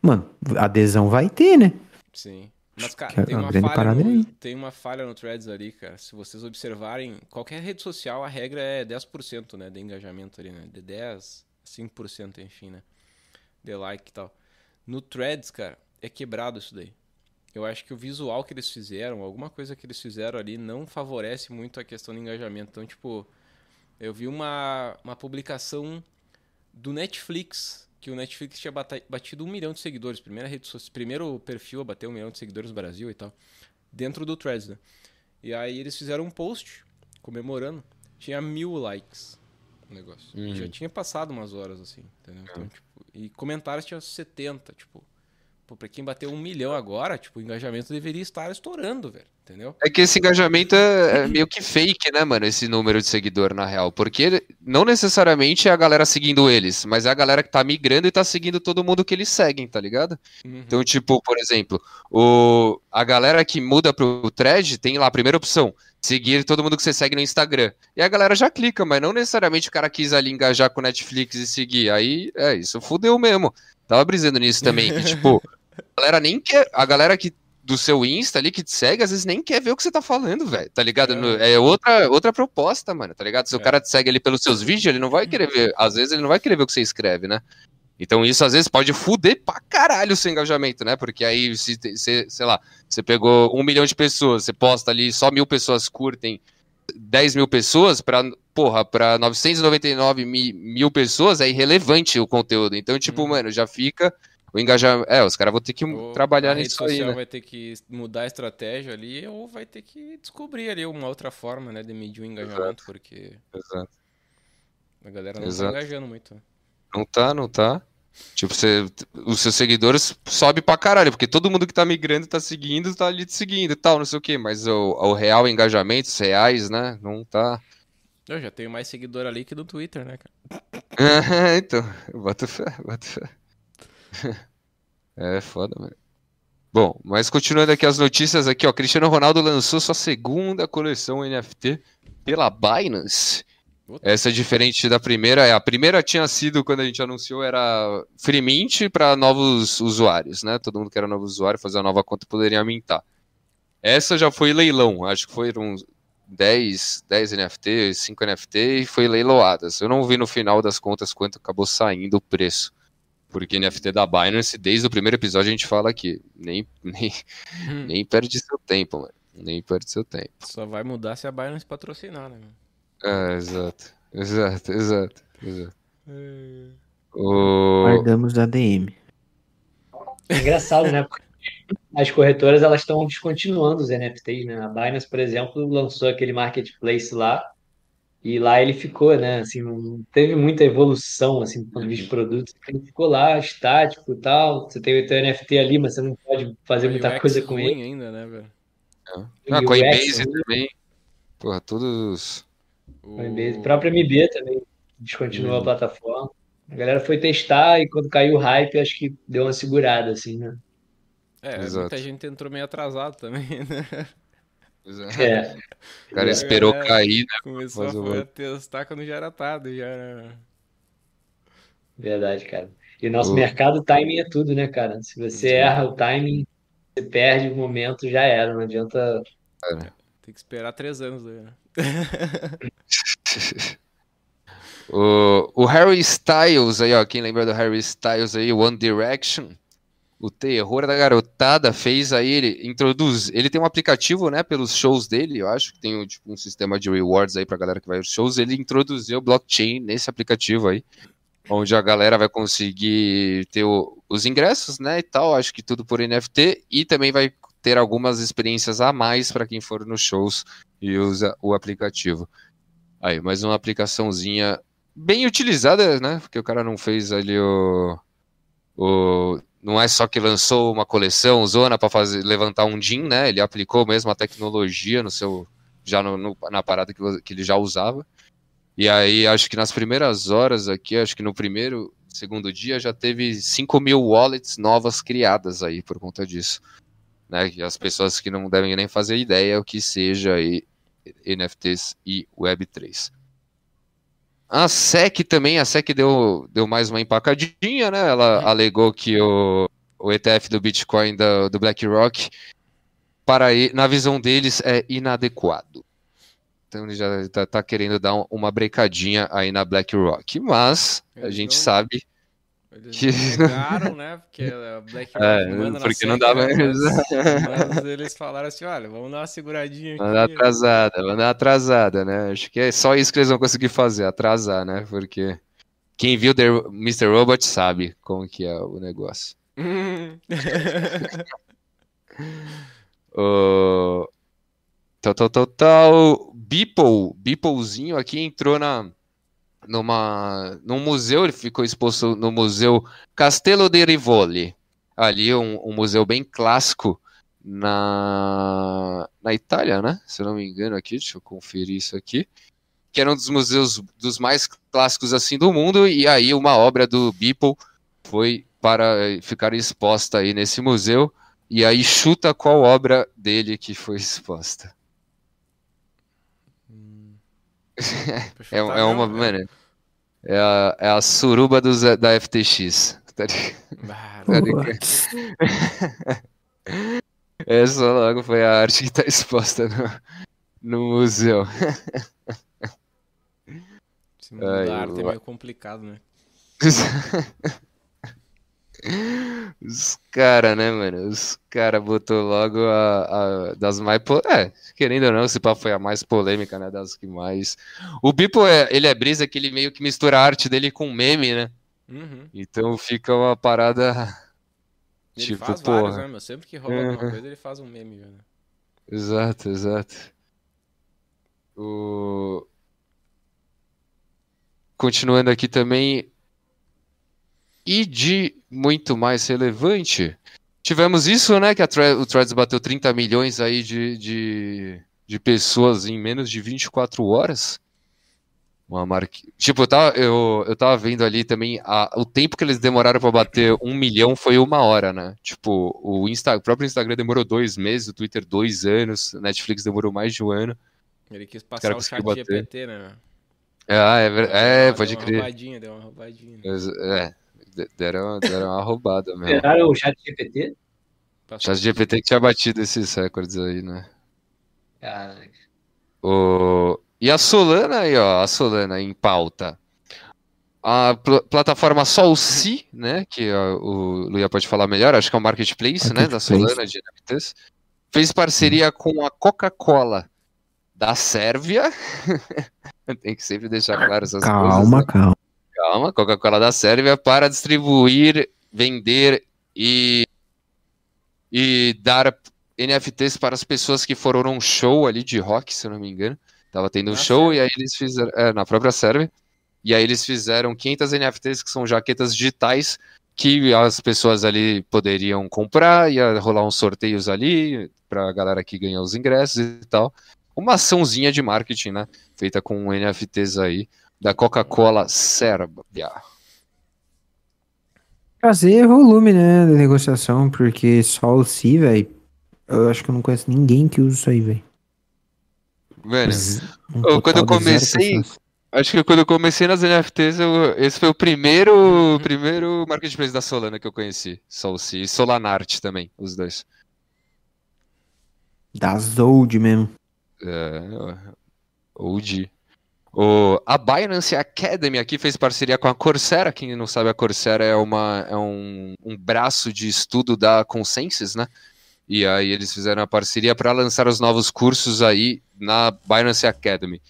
mano, adesão vai ter, né? Sim. Mas, cara, a- tem uma, falha é no, tem uma falha no Threads ali, cara. Se vocês observarem, qualquer rede social, a regra é 10%, né? De engajamento ali, né? De 10% a 5%, enfim, né? De like e tal. No Threads, cara, é quebrado isso daí. Eu acho que o visual que eles fizeram, alguma coisa que eles fizeram ali, não favorece muito a questão do engajamento. Então, tipo, eu vi uma, uma publicação do Netflix, que o Netflix tinha batido um milhão de seguidores. Primeira rede social, primeiro perfil a bater um milhão de seguidores no Brasil e tal. Dentro do Threads, né? E aí eles fizeram um post comemorando. Tinha mil likes o negócio. E Uhum. Já tinha passado umas horas, assim, entendeu? Então, tipo, e comentários tinha 70, tipo. Pô, pra quem bateu um milhão agora, tipo, o engajamento deveria estar estourando, velho. Entendeu? É que esse engajamento é, é meio que fake, né, mano? Esse número de seguidor, na real. Porque não necessariamente é a galera seguindo eles, mas é a galera que tá migrando e tá seguindo todo mundo que eles seguem, tá ligado? Uhum. Então, tipo, por exemplo, o, a galera que muda pro thread tem lá a primeira opção. Seguir todo mundo que você segue no Instagram. E a galera já clica, mas não necessariamente o cara quis ali engajar com Netflix e seguir. Aí, é, isso fudeu mesmo. Tava brisando nisso também. Que, tipo, a galera nem quer. A galera que do seu Insta ali que te segue, às vezes nem quer ver o que você tá falando, velho. Tá ligado? É. É outra, outra proposta, mano, tá ligado? Se o É. cara te segue ali pelos seus vídeos, ele não vai querer ver. Às vezes ele não vai querer ver o que você escreve, né? Então isso às vezes pode fuder pra caralho o seu engajamento, né? Porque aí, se, se, sei lá, você pegou um milhão de pessoas, você posta ali, só mil pessoas curtem 10 mil pessoas, pra, porra, pra 999 mi- mil pessoas é irrelevante o conteúdo. Então, tipo, Uhum. mano, já fica o engajamento. É, os caras vão ter que Ou trabalhar nisso aí, social né? vai ter que mudar a estratégia ali, ou vai ter que descobrir ali uma outra forma, né, de medir o engajamento, porque Exato. a galera não Exato. tá engajando muito. né? Não tá, não tá. Tipo, você, os seus seguidores sobe pra caralho, porque todo mundo que tá migrando, tá seguindo, tá ali te seguindo e tal, não sei o quê. Mas o, o real engajamento, os reais, né? Não tá. Eu já tenho mais seguidor ali que no Twitter, né, cara? então, bota fé, bota fé. É foda, mano. Bom, mas continuando aqui as notícias aqui, ó. Cristiano Ronaldo lançou sua segunda coleção NFT pela Binance. Essa é diferente da primeira. É, A primeira tinha sido, quando a gente anunciou, era free mint para novos usuários, né? Todo mundo que era novo usuário, fazer a nova conta poderia mintar. Essa já foi leilão, acho que foram uns 10, 10 NFT, 5 NFT e foi leiloadas. Eu não vi no final das contas quanto acabou saindo o preço. Porque NFT da Binance, desde o primeiro episódio a gente fala aqui, nem, nem, Hum. nem perde seu tempo, mano. Nem perde seu tempo. Só vai mudar se a Binance patrocinar, né? mano? É, exato. Exato, exato, exato. O... Guardamos a DM. É engraçado, né? Porque as corretoras elas estão descontinuando os NFTs, né? A Binance, por exemplo, lançou aquele marketplace lá e lá ele ficou, né? Assim, não teve muita evolução assim do ponto de vista de produto. Ele ficou lá estático e tal. Você tem o teu NFT ali, mas você não pode fazer O muita UX coisa com ruim ele. ainda, né, velho? E Ah, Coinbase UX, também. Porra, todos. O... Coinbase, o próprio MB também descontinuou Uhum. a plataforma. A galera foi testar e quando caiu o hype, acho que deu uma segurada, assim, né? É, Exato. muita gente entrou meio atrasado também, né? É, O cara É. esperou É. cair, né? Começou Mas a eu testar quando já era tarde, já era... verdade, cara. E o nosso O- mercado, o timing é tudo, né, cara? Se você Sim. erra o timing, você perde o momento, já era. Não adianta. Tem que esperar três anos daí, né? o, o Harry Styles aí, ó. Quem lembra do Harry Styles aí, One Direction? O terror da garotada fez aí, ele introduz. Ele tem um aplicativo, né, pelos shows dele, eu acho que tem um, tipo, um sistema de rewards aí pra galera que vai aos shows. Ele introduziu blockchain nesse aplicativo aí, onde a galera vai conseguir ter o- os ingressos, né, e tal. Acho que tudo por NFT e também vai ter algumas experiências a mais para quem for nos shows e usa o aplicativo. Aí, mais uma aplicaçãozinha bem utilizada, né? Porque o cara não fez ali o. o não é só que lançou uma coleção zona para fazer levantar um DIN, né? Ele aplicou mesmo a tecnologia no seu já no- no- na parada que, que ele já usava. E aí acho que nas primeiras horas aqui, acho que no primeiro, segundo dia já teve 5 mil wallets novas criadas aí por conta disso. Né? As pessoas que não devem nem fazer ideia o que seja aí NFTs e Web3. A SEC também, a SEC deu, deu mais uma empacadinha, né? Ela alegou que o, o ETF do Bitcoin da- do BlackRock, para na visão deles, é inadequado. Então ele já tá, tá querendo dar um- uma brecadinha aí na BlackRock. Mas a gente sabe Eles Que- negaram, né? Porque a BlackRock É, manda porque não dava- né, Mas, mas eles falaram assim, olha, vamos dar uma seguradinha aqui. Mandar atrasada, mandar atrasada, né? Acho que é só isso que eles vão conseguir fazer, atrasar, né? Porque quem viu The Mr. Robot sabe como que é o negócio. O... Tal, tal, tal, tal. Beeple, Beeplezinho aqui entrou na, numa, num museu, ele ficou exposto no museu Castelo de Rivoli. ali um, um museu bem clássico na, na Itália, né? Se eu não me engano aqui, deixa eu conferir isso aqui. Que era um dos museus dos mais clássicos assim do mundo, e aí uma obra do Beeple foi para ficar exposta aí nesse museu. E aí chuta qual obra dele que foi exposta. Hum, É, é uma, mano, é a, é a suruba dos, da FTX. Tá ligado? Tá. Essa logo foi a arte que está exposta no, no museu. Esse mundo Ai, da arte é eu- meio complicado, né? Os cara, né, mano? Os cara botou logo a, a- das mais. É, querendo ou não, esse papo foi a mais polêmica, né? Das que mais. O Bipo, é, ele é brisa que ele meio que mistura a arte dele com meme, né? Uhum. Então fica uma parada. Ele Tipo, faz vários, porra. né, meu? Sempre que rouba alguma Uhum. coisa, ele faz um meme, velho. Exato, exato. O... Continuando aqui também. E de muito mais relevante, tivemos isso, né? Que o Threads bateu 30 milhões aí de, de, de pessoas em menos de 24 horas. Uma marca. Tipo, eu tava, eu, eu tava vendo ali também a- o tempo que eles demoraram pra bater um milhão foi uma hora, né? Tipo, o, Insta, o próprio Instagram demorou dois meses, o Twitter dois anos, Netflix demorou mais de um ano. Ele quis passar o chat. GPT, né? Ah, é, é uma- pode deu uma crer. roubadinha, deu uma roubadinha. né? É, deram, deram uma roubada mesmo. Esperaram o chat GPT? Chat GPT que tinha batido esses recordes aí, né? Caraca. O... E a Solana aí, ó, a Solana em pauta. A pl- plataforma Solsi, né, que ó, o Luia pode falar melhor, acho que é um marketplace, né, da Marketplace. Solana de NFTs, fez parceria com a Coca-Cola da Sérvia. Tem que sempre deixar claro essas coisas. Calma, né? calma. Calma, Coca-Cola da Sérvia para distribuir, vender e, e dar NFTs para as pessoas que foram num show ali de rock, se eu não me engano. Tava tendo um show e aí eles fizeram, é, na própria Sérvia, e aí eles fizeram 500 NFTs que são jaquetas digitais que as pessoas ali poderiam comprar, ia rolar uns sorteios ali pra galera que ganha os ingressos e tal. Uma açãozinha de marketing, né? Feita com NFTs aí da Coca-Cola Sérvia. Trazer volume, né, da negociação, porque só o Si, velho, eu acho que eu não conheço ninguém que usa isso aí, velho. Mano, Z- um quando eu comecei- acho que quando eu comecei nas NFTs, eu- esse foi o primeiro, primeiro marketplace da Solana que eu conheci. Solsi e Solanart também, os dois. Das old mesmo. É, OG. O, a Binance Academy aqui fez parceria com a Coursera. Quem não sabe, a Coursera é, uma, é um, um braço de estudo da Consensus, né? E aí eles fizeram a parceria para lançar os novos cursos aí na Binance Academy.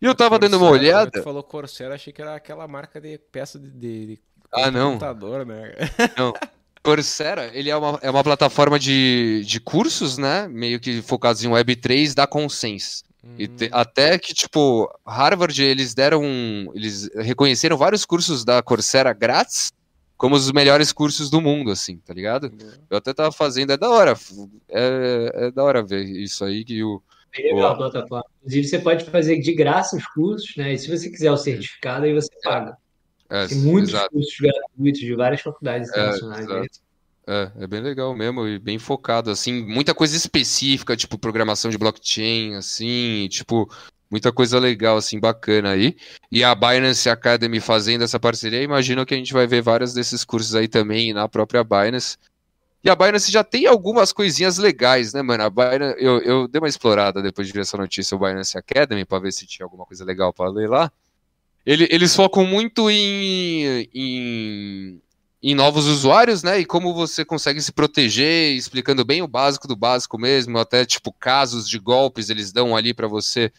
E eu tava dando uma olhada. Falou Corsair, achei que era aquela marca de peça de, de, de Ah, não. computador, né? Coursera, ele é uma, é uma plataforma de, de cursos, né? Meio que focados em Web3 da Consensus. E Hum, te- até que, tipo, Harvard, eles deram. Eles reconheceram vários cursos da Coursera grátis como os melhores cursos do mundo, assim, tá ligado? Eu até tava fazendo, é da hora. É, é da hora ver isso aí que o. Bem legal a plataforma. Inclusive, você pode fazer de graça os cursos, né? E se você quiser o certificado, aí você paga. É, Tem muitos exato. cursos gratuitos de várias faculdades internacionais. É, é bem legal mesmo e bem focado, assim, muita coisa específica, tipo programação de blockchain, assim, tipo, muita coisa legal, assim, bacana aí. E a Binance Academy fazendo essa parceria, imagino que a gente vai ver vários desses cursos aí também na própria Binance. E a Binance já tem algumas coisinhas legais, né, mano? A Binance, eu, eu dei uma explorada depois de ver essa notícia, o Binance Academy, pra ver se tinha alguma coisa legal pra ler lá. Ele- eles focam muito em, em, em novos usuários, né? E como você consegue se proteger, explicando bem o básico do básico mesmo, até tipo casos de golpes eles dão ali pra você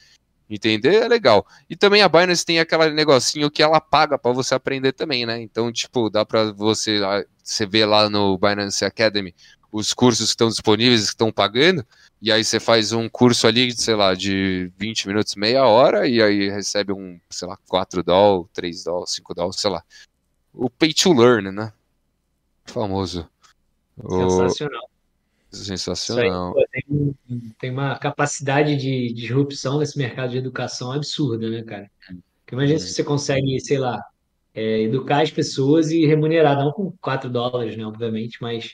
entender, é legal. E também a Binance tem aquele negocinho que ela paga pra você aprender também, né? Então, tipo, dá pra você ah, você ver lá no Binance Academy os cursos que estão disponíveis, que estão pagando, e aí você faz um curso ali, sei lá, de 20 minutos, meia hora, e aí recebe um, sei lá, 4 doll, 3 doll, 5 doll, sei lá. O pay to learn, né? Famoso. O- Sensacional. Aí Sensacional. pô, tem, tem uma capacidade de disrupção nesse mercado de educação absurda, né, cara? Porque imagina se você consegue, sei lá, é, educar as pessoas e remunerar, não com 4 dólares, né, obviamente, mas,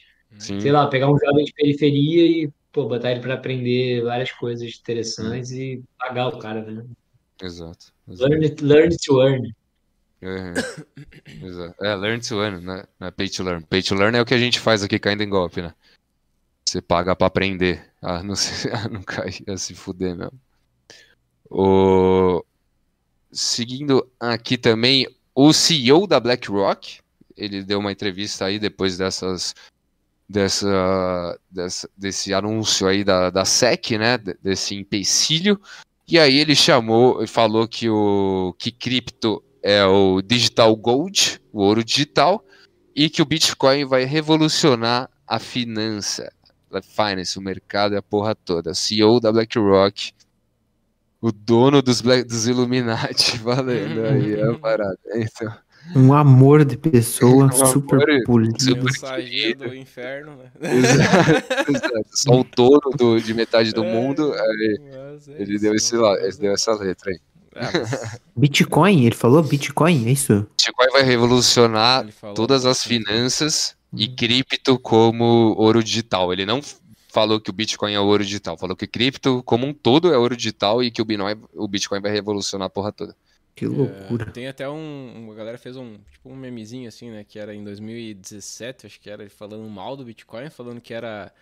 sei Sim, lá, pegar um jovem de periferia e, pô, botar ele para aprender várias coisas interessantes e pagar o cara, né? exato. exato. Learn, it- learn to earn. Uhum. Exato. É, learn to earn, né? É pay to learn. Pay to learn é o que a gente faz aqui caindo em golpe, né? Você paga pra aprender. Ah, não, sei, ah, não cair, a se fuder mesmo. O... Seguindo aqui também, o CEO da BlackRock, ele deu uma entrevista aí depois dessas, dessa, dessa, desse anúncio aí da, da SEC, né? de- Desse empecilho. E aí ele chamou e falou que o que cripto é o digital gold, o ouro digital, e que o Bitcoin vai revolucionar a finança, a finance, o mercado e a porra toda. CEO da BlackRock, o dono dos, Black, dos Illuminati, valendo aí a parada. Então, Um amor de pessoa, Um super amor polido. super do inferno, né? exato, exato. Só o dono do- de metade do mundo, aí Mas é ele isso, deu, esse, ele deu é- essa letra aí. Mas Bitcoin, ele falou Bitcoin, é isso? Bitcoin vai revolucionar todas as finanças e cripto como ouro digital. Ele não falou que o Bitcoin é ouro digital, falou que cripto como um todo é ouro digital e que o Bitcoin, o Bitcoin vai revolucionar a porra toda. Que loucura. É, tem até um. A galera fez um. Tipo um memezinho assim, né? Que era em 2017, acho que era ele falando mal do Bitcoin, falando que era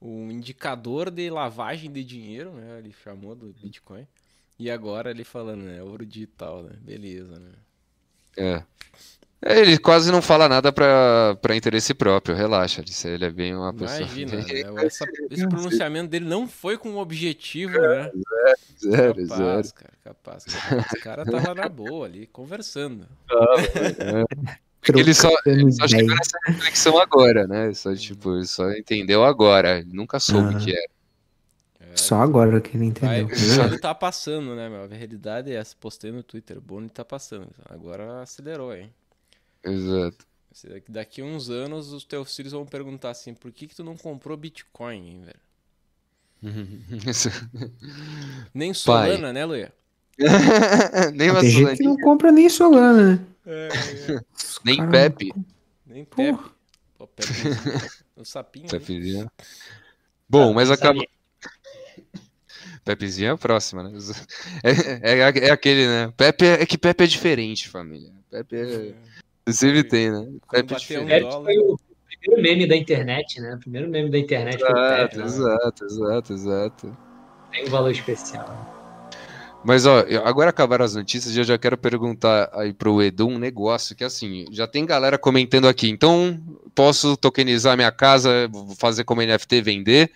um indicador de lavagem de dinheiro, né? Ele chamou do Bitcoin. E agora ele falando, né? Ouro digital, né? Beleza, né? É. É, Ele quase não fala nada pra, pra interesse próprio, relaxa. Ele, ele é bem uma pessoa. Imagina, né? Essa- esse pronunciamento dele não foi com o objetivo, né? Zero, Capaz, zero. cara, capaz. capaz. O cara tava na boa ali, conversando. Ele só, ele só chegou nessa reflexão agora, né? Só, tipo, ele só entendeu agora. Ele nunca soube o que era. É, Só agora que ele Vai, entendeu. o Boni tá passando, né, meu? A realidade é essa. Postei no Twitter. O Boni tá passando. Agora acelerou, hein? Exato. Daqui- Daqui uns anos os teus filhos vão perguntar assim: por que que tu não comprou Bitcoin, hein, velho? Nem Solana, né, Luia? Nem Tem gente que não compra nem Solana, né? Os nem cara- Pepe. Nem. Pepe. Pô, Pepe. o sapinho. ali. Pepezinho. Bom, mas acaba. Pepezinho é a próxima, né? É, é, é aquele, né? Pepe é, é que Pepe é diferente, família. Pepe é. Sempre tem, né? Pepe é um diferente. Pepe dólar. foi o primeiro meme da internet, né? O primeiro meme da internet foi o Exato, Pepe. né? exato, exato, exato. Tem um valor especial. Mas ó, agora acabaram as notícias e eu já quero perguntar aí pro Edu um negócio que assim, já tem galera comentando aqui. Então, posso tokenizar minha casa, vou fazer como NFT vender?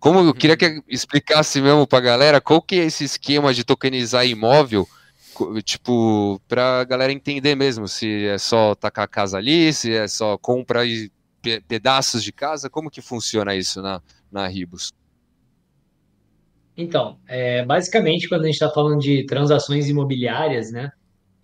Como eu queria que explicasse mesmo pra galera qual que é esse esquema de tokenizar imóvel, tipo, pra galera entender mesmo se é só tacar a casa ali, se é só compra pe- pedaços de casa, como que funciona isso na, na Ribos? Então, é, basicamente, quando a gente está falando de transações imobiliárias, né,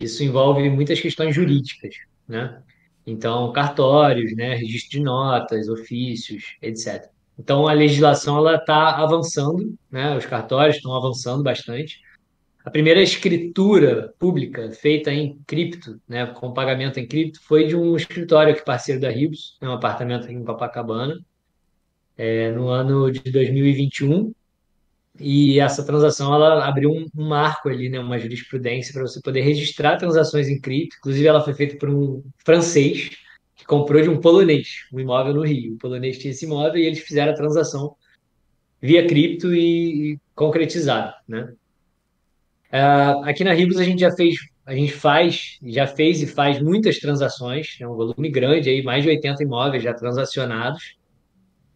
isso envolve muitas questões jurídicas, né? Então, cartórios, né, registro de notas, ofícios, etc. Então, a legislação ela está avançando, né? Os cartórios estão avançando bastante. A primeira escritura pública feita em cripto, né, com pagamento em cripto, foi de um escritório aqui parceiro da Ribos, um apartamento aqui em Copacabana, é, no ano de 2021. E essa transação ela abriu um, um marco ali, né, uma jurisprudência para você poder registrar transações em cripto. Inclusive, ela foi feita por um francês comprou de um polonês um imóvel no Rio. O polonês tinha esse imóvel e eles fizeram a transação via cripto e, e concretizada, né? Ah, aqui na Ribos a gente já fez, a gente faz, já fez e faz muitas transações, é um volume grande aí, mais de 80 imóveis já transacionados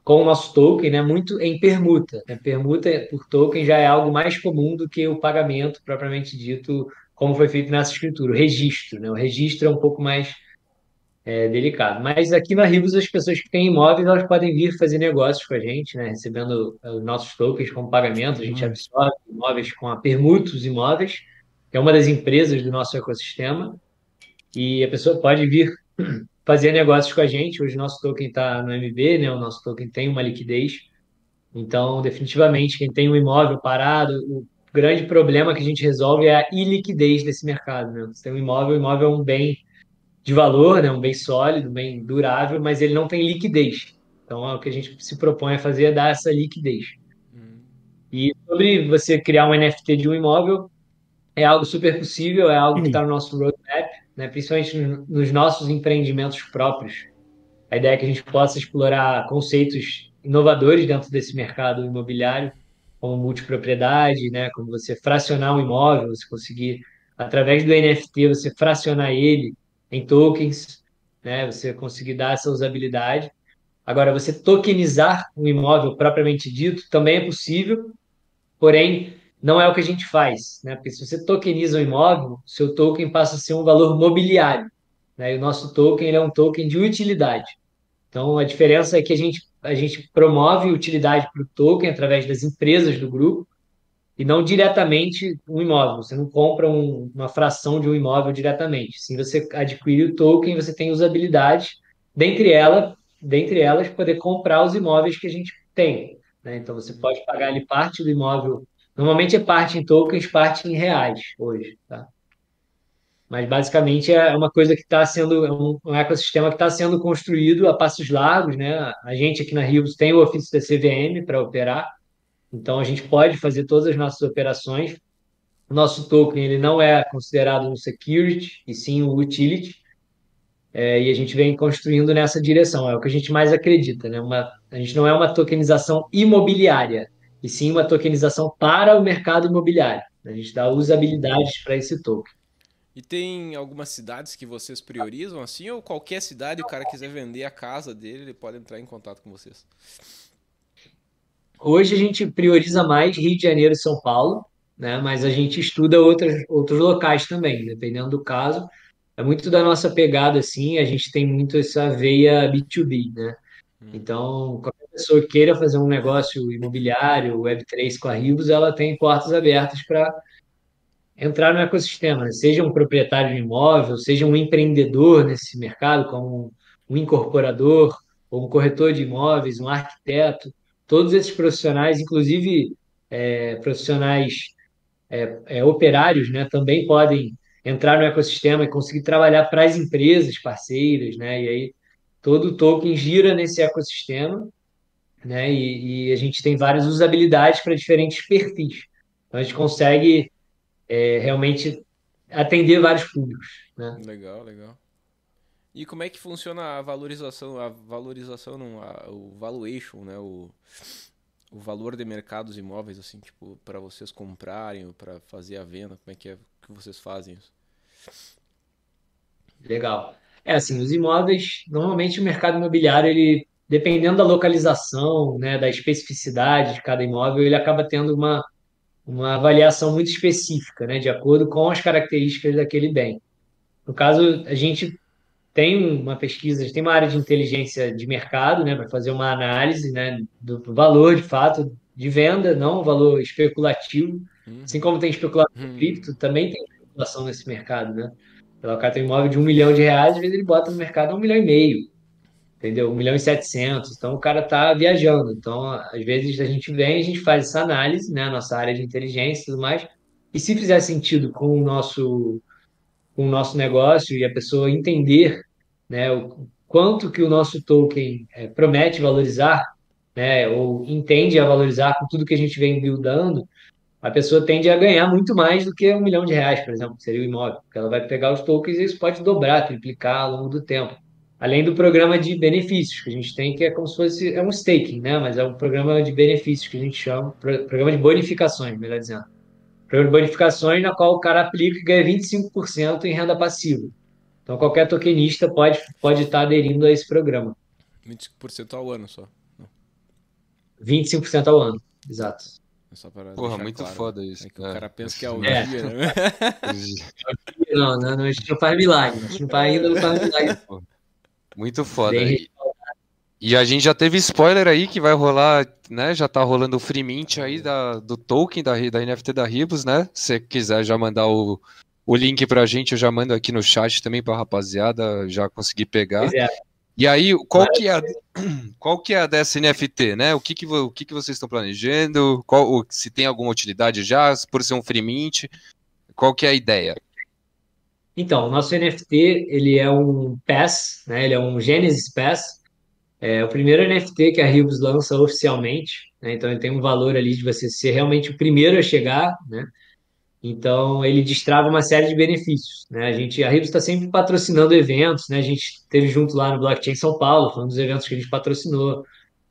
com o nosso token, né, muito em permuta. né? Permuta por token já é algo mais comum do que o pagamento propriamente dito, como foi feito nessa escritura, o registro. Né? O registro é um pouco mais é, delicado. Mas aqui na Ribos, as pessoas que têm imóveis, elas podem vir fazer negócios com a gente, né? recebendo eh, os nossos tokens como pagamento. A gente absorve imóveis com a Permutos Imóveis, que é uma das empresas do nosso ecossistema. E a pessoa pode vir fazer negócios com a gente. Hoje nosso token está no MB, né? O nosso token tem uma liquidez. Então, definitivamente, quem tem um imóvel parado, o grande problema que a gente resolve é a iliquidez desse mercado, né? Você tem um imóvel, o imóvel é um bem de valor, né? Um bem sólido, bem durável, mas ele não tem liquidez. Então, é o que a gente se propõe a fazer é dar essa liquidez. E sobre você criar um NFT de um imóvel, é algo super possível, é algo que está no nosso roadmap, né? principalmente nos nossos empreendimentos próprios. A ideia é que a gente possa explorar conceitos inovadores dentro desse mercado imobiliário, como multipropriedade, né? como você fracionar um imóvel, você conseguir, através do NFT, você fracionar ele em tokens, né? você conseguir dar essa usabilidade. Agora, você tokenizar um imóvel propriamente dito também é possível, porém não é o que a gente faz, né? Porque se você tokeniza um imóvel, seu token passa a ser um valor mobiliário, né? E o nosso token é um token de utilidade. Então a diferença é que a gente a gente promove utilidade para o token através das empresas do grupo e não diretamente um imóvel. Você não compra um, uma fração de um imóvel diretamente. Se você adquire o token, você tem usabilidade, dentre ela, dentre elas poder comprar os imóveis que a gente tem. Né? Então você pode pagar ali parte do imóvel Normalmente é parte em tokens, parte em reais hoje, tá? Mas basicamente é uma coisa que está sendo, é um, um ecossistema que está sendo construído a passos largos, né? A gente aqui na Rios tem o ofício da CVM para operar, então a gente pode fazer todas as nossas operações. Nosso token ele não é considerado um security, e sim um utility, é, e a gente vem construindo nessa direção, é o que a gente mais acredita, né? Uma, a gente não é uma tokenização imobiliária, e sim uma tokenização para o mercado imobiliário. A gente dá usabilidades para esse token. E tem algumas cidades que vocês priorizam assim, ou qualquer cidade o cara quiser vender a casa dele, ele pode entrar em contato com vocês? Hoje a gente prioriza mais Rio de Janeiro e São Paulo, né? mas a gente estuda outros, outros locais também, dependendo do caso. É muito da nossa pegada, assim, a gente tem muito essa veia B2B, né? Então, qualquer pessoa que queira fazer um negócio imobiliário, Web3 com a Ribos, ela tem portas abertas para entrar no ecossistema, né? seja um proprietário de imóvel, seja um empreendedor nesse mercado, como um incorporador, ou um corretor de imóveis, um arquiteto, todos esses profissionais, inclusive é, profissionais é, é, operários, né, também podem entrar no ecossistema e conseguir trabalhar para as empresas parceiras, né, e aí todo o token gira nesse ecossistema, né, e, e a gente tem várias usabilidades para diferentes perfis. Então a gente consegue é, realmente atender vários públicos. Né? Legal, legal. E como é que funciona a valorização, a valorização, não, a, o valuation, né, o, o valor de mercados imóveis, assim, tipo, para vocês comprarem, para fazer a venda, como é que é que vocês fazem isso? Legal. É assim, os imóveis, normalmente o mercado imobiliário, ele, dependendo da localização, né, da especificidade de cada imóvel, ele acaba tendo uma, uma avaliação muito específica, né, de acordo com as características daquele bem. No caso, a gente tem uma pesquisa, a gente tem uma área de inteligência de mercado, né, para fazer uma análise, né, do valor de fato de venda, não o valor especulativo. Uhum. Assim como tem especulação em cripto, também tem especulação nesse mercado, né? O cara tem um imóvel de um milhão de reais, às vezes ele bota no mercado um milhão e meio, entendeu? Um milhão e setecentos. Então o cara tá viajando. Então, às vezes a gente vem, a gente faz essa análise, né? Nossa área de inteligência e tudo mais. E se fizer sentido com o nosso, com o nosso negócio e a pessoa entender, né? O quanto que o nosso token é, promete valorizar, né? Ou entende a valorizar com tudo que a gente vem buildando, a pessoa tende a ganhar muito mais do que um milhão de reais, por exemplo, que seria o imóvel, porque ela vai pegar os tokens e isso pode dobrar, triplicar ao longo do tempo. Além do programa de benefícios que a gente tem, que é como se fosse é um staking, né? Mas é um programa de benefícios que a gente chama, programa de bonificações, melhor dizendo. Programa de bonificações na qual o cara aplica e ganha 25% em renda passiva. Então qualquer tokenista pode, pode estar aderindo a esse programa. 25% ao ano só. 25% ao ano, exato. É Só para Porra, muito claro. foda isso. É que o cara pensa que é o É. dia, né? Não, não, não, a gente não faz milagre. A gente não faz ainda, não faz milagre. Muito foda. Bem E, a gente já teve spoiler aí que vai rolar, né? Já tá rolando o free mint aí da, do token da, da NFT da Ribos, né? Se você quiser já mandar o, o link pra gente, eu já mando aqui no chat também pra rapaziada, já consegui pegar. É. E aí, qual que é a, qual que é a dessa NFT, né? O que que, o que que vocês estão planejando? Qual, o- se tem alguma utilidade já, por ser um free mint? Qual que é a ideia? Então, o nosso NFT, ele é um Pass, né? Ele é um Genesis Pass. É o primeiro NFT que a Ribos lança oficialmente, né? Então, ele tem um valor ali de você ser realmente o primeiro a chegar, né? Então, ele destrava uma série de benefícios, né? A gente, a Ribos está sempre patrocinando eventos, né? A gente esteve junto lá no Blockchain São Paulo, foi um dos eventos que a gente patrocinou.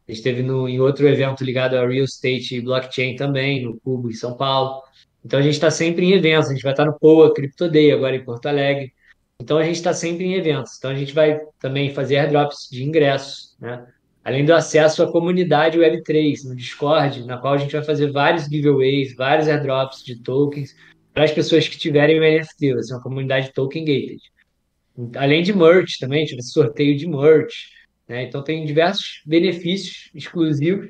A gente esteve no, em outro evento ligado a Real Estate e Blockchain também, no Cubo, em São Paulo. Então, a gente está sempre em eventos. A gente vai estar no POA Crypto Day agora em Porto Alegre. Então, a gente está sempre em eventos. Então, a gente vai também fazer airdrops de ingressos, né? Além do acesso à comunidade Web3 no Discord, na qual a gente vai fazer vários giveaways, vários airdrops de tokens para as pessoas que tiverem o NFT. Vai ser uma comunidade token gated. Além de merch também, ter sorteio de merch, né? Então tem diversos benefícios exclusivos.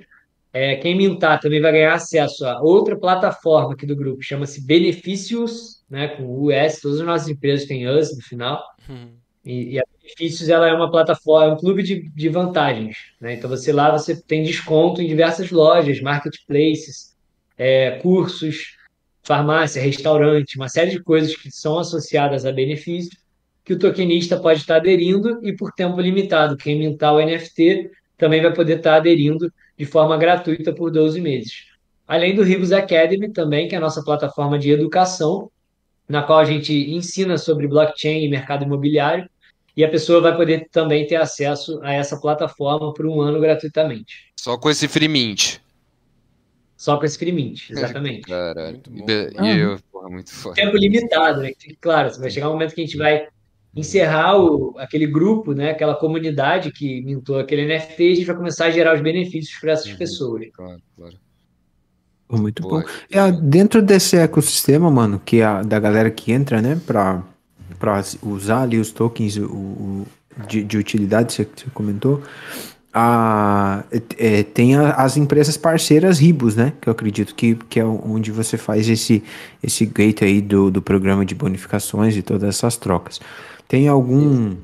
É, quem mintar também vai ganhar acesso a outra plataforma aqui do grupo, chama-se Benefícios, né? Com US, todas as nossas empresas têm US no final. E, e a Benefícios ela é uma plataforma, é um clube de, de vantagens, né? Então você lá você tem desconto em diversas lojas, marketplaces, é, cursos, farmácia, restaurante, uma série de coisas que são associadas a benefícios que o tokenista pode estar aderindo e por tempo limitado. Quem mintar o NFT também vai poder estar aderindo de forma gratuita por 12 meses. Além do Ribos Academy também, que é a nossa plataforma de educação, na qual a gente ensina sobre blockchain e mercado imobiliário, e a pessoa vai poder também ter acesso a essa plataforma por um ano gratuitamente. Só com esse free mint. Só com esse free mint, exatamente. Caralho. Muito bom, E. E eu, porra, muito foda. tempo limitado, né? Claro, vai chegar um momento que a gente vai encerrar o, aquele grupo, né? Aquela comunidade que mintou aquele NFT e a gente vai começar a gerar os benefícios para essas Uhum. pessoas. Claro, claro. Muito Pô, bom. É, dentro desse ecossistema, mano, que é a, da galera que entra, né, pra, pra usar ali os tokens o, o- de, de utilidade, você, você comentou, a, é, tem a- as empresas parceiras Ribos, né, que eu acredito que, que é onde você faz esse, esse gate aí do, do programa de bonificações e todas essas trocas. Tem algum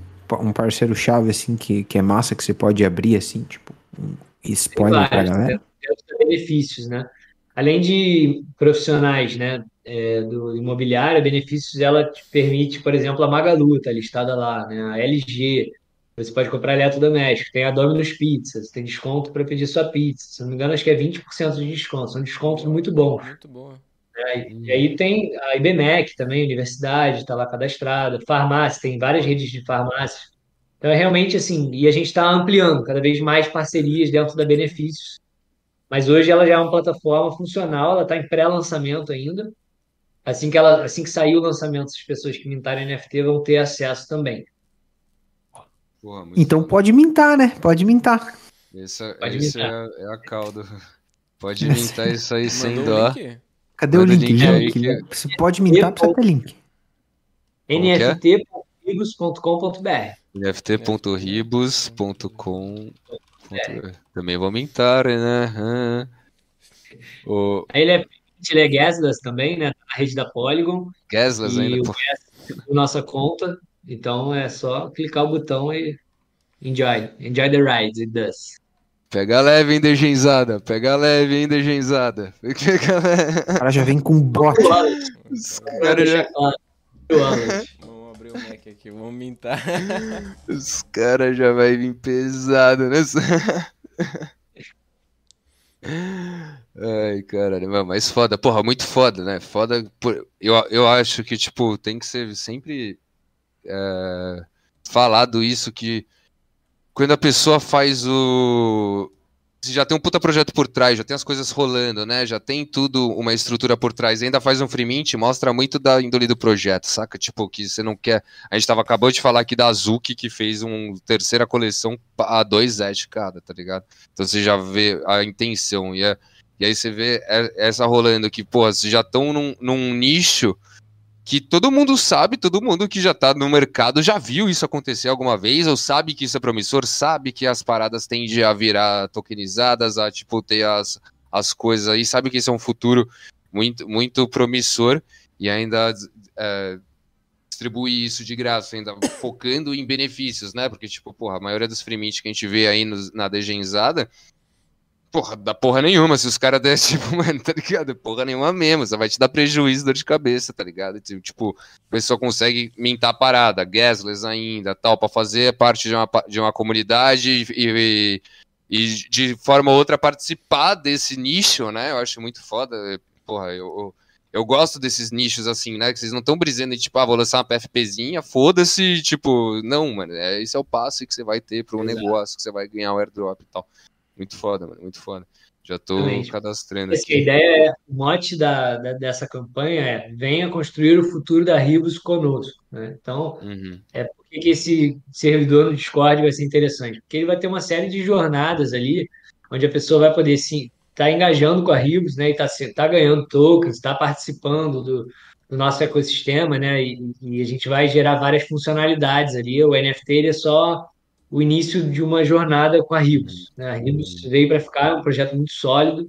um parceiro-chave, assim, que, que é massa, que você pode abrir, assim, tipo, um spoiler pra vários, galera? Tem os benefícios, né? Além de profissionais, né, é, do imobiliário, benefícios ela te permite, por exemplo, a Magalu está listada lá, né? A LG, você pode comprar eletrodoméstico, tem a Domino's Pizza, você tem desconto para pedir sua pizza. Se não me engano, acho que é 20% de desconto, são descontos muito bons. Muito boa. né? E aí tem a IBMEC também, universidade, está lá cadastrada, farmácia, tem várias redes de farmácia. Então é realmente assim, e a gente está ampliando cada vez mais parcerias dentro da Benefícios. Mas hoje ela já é uma plataforma funcional, ela está em pré-lançamento ainda. Assim que ela, assim que sair o lançamento, as pessoas que mintarem NFT vão ter acesso também. Porra, Então foda. pode mintar, né? Pode mintar. Essa, Pode esse mintar. é, é a cauda. Pode mintar isso aí sem dó. link? Cadê Manda o link? link aí Link, que- link. Você pode mintar, precisa ter link. Como que é? Também vou mintar, né? Ah. O Aí ele é, ele é gasless também, né? Na rede da Polygon. Gaslas E ainda. o pô. por nossa conta. Então é só clicar o botão e enjoy. Enjoy the ride with us. Pega leve, hein, Degenzada. Pega leve, hein, Degenzada. Pega leve. O cara já vem com bot. Os Pra caras já, o wallet. Aqui, vamos mintar. os cara já vai vir pesado, né? Ai, caralho, mas foda, porra, muito foda, né? Foda, por- eu, eu acho que, tipo, tem que ser sempre é, falado isso que quando a pessoa faz o. Se já tem um puta projeto por trás, já tem as coisas rolando, né? Já tem tudo, uma estrutura por trás, ainda faz um free mint, mostra muito da índole do projeto, saca? Tipo, que você não quer. A gente tava acabou de falar aqui da Azuki, que fez uma terceira coleção a dois Zet cada, tá ligado? Então você já vê a intenção. E, é- e aí você vê é- essa rolando que, pô, vocês já estão num, num nicho que todo mundo sabe, todo mundo que já tá no mercado já viu isso acontecer alguma vez, ou sabe que isso é promissor, sabe que as paradas tendem a virar tokenizadas, a tipo ter as, as coisas aí, sabe que isso é um futuro muito, muito promissor, e ainda é, distribuir isso de graça, ainda focando em benefícios, né? Porque, tipo, porra, a maioria dos free que a gente vê aí nos- na degenzada, porra, dá porra nenhuma. Se os caras der, tipo, mano, tá ligado? Porra nenhuma mesmo. Só vai te dar prejuízo, dor de cabeça, tá ligado? Tipo, o pessoal consegue mintar a parada, gasless ainda, tal, pra fazer parte de uma, de uma comunidade e, e de forma ou outra participar desse nicho, né? Eu acho muito foda. Porra, eu, eu, eu gosto desses nichos assim, né? Que vocês não estão brisando em tipo, ah, vou lançar uma PFPzinha, foda-se, tipo, não, mano, é, esse é o passo que você vai ter para um negócio, que você vai ganhar o airdrop e tal. Muito foda, mano, muito foda. Já tô Exatamente. cadastrando Essa aqui. ideia é, o mote da, da- dessa campanha é venha construir o futuro da Ribos conosco, né? Então, Uhum, por que esse servidor no Discord vai ser interessante? Porque ele vai ter uma série de jornadas ali, onde a pessoa vai poder sim estar engajando com a Ribos, né? E tá, se- tá ganhando tokens, está participando do, do nosso ecossistema, né? E, e a gente vai gerar várias funcionalidades ali. O NFT ele é só o início de uma jornada com a Ribos, né? A Ribos veio para ficar, é um projeto muito sólido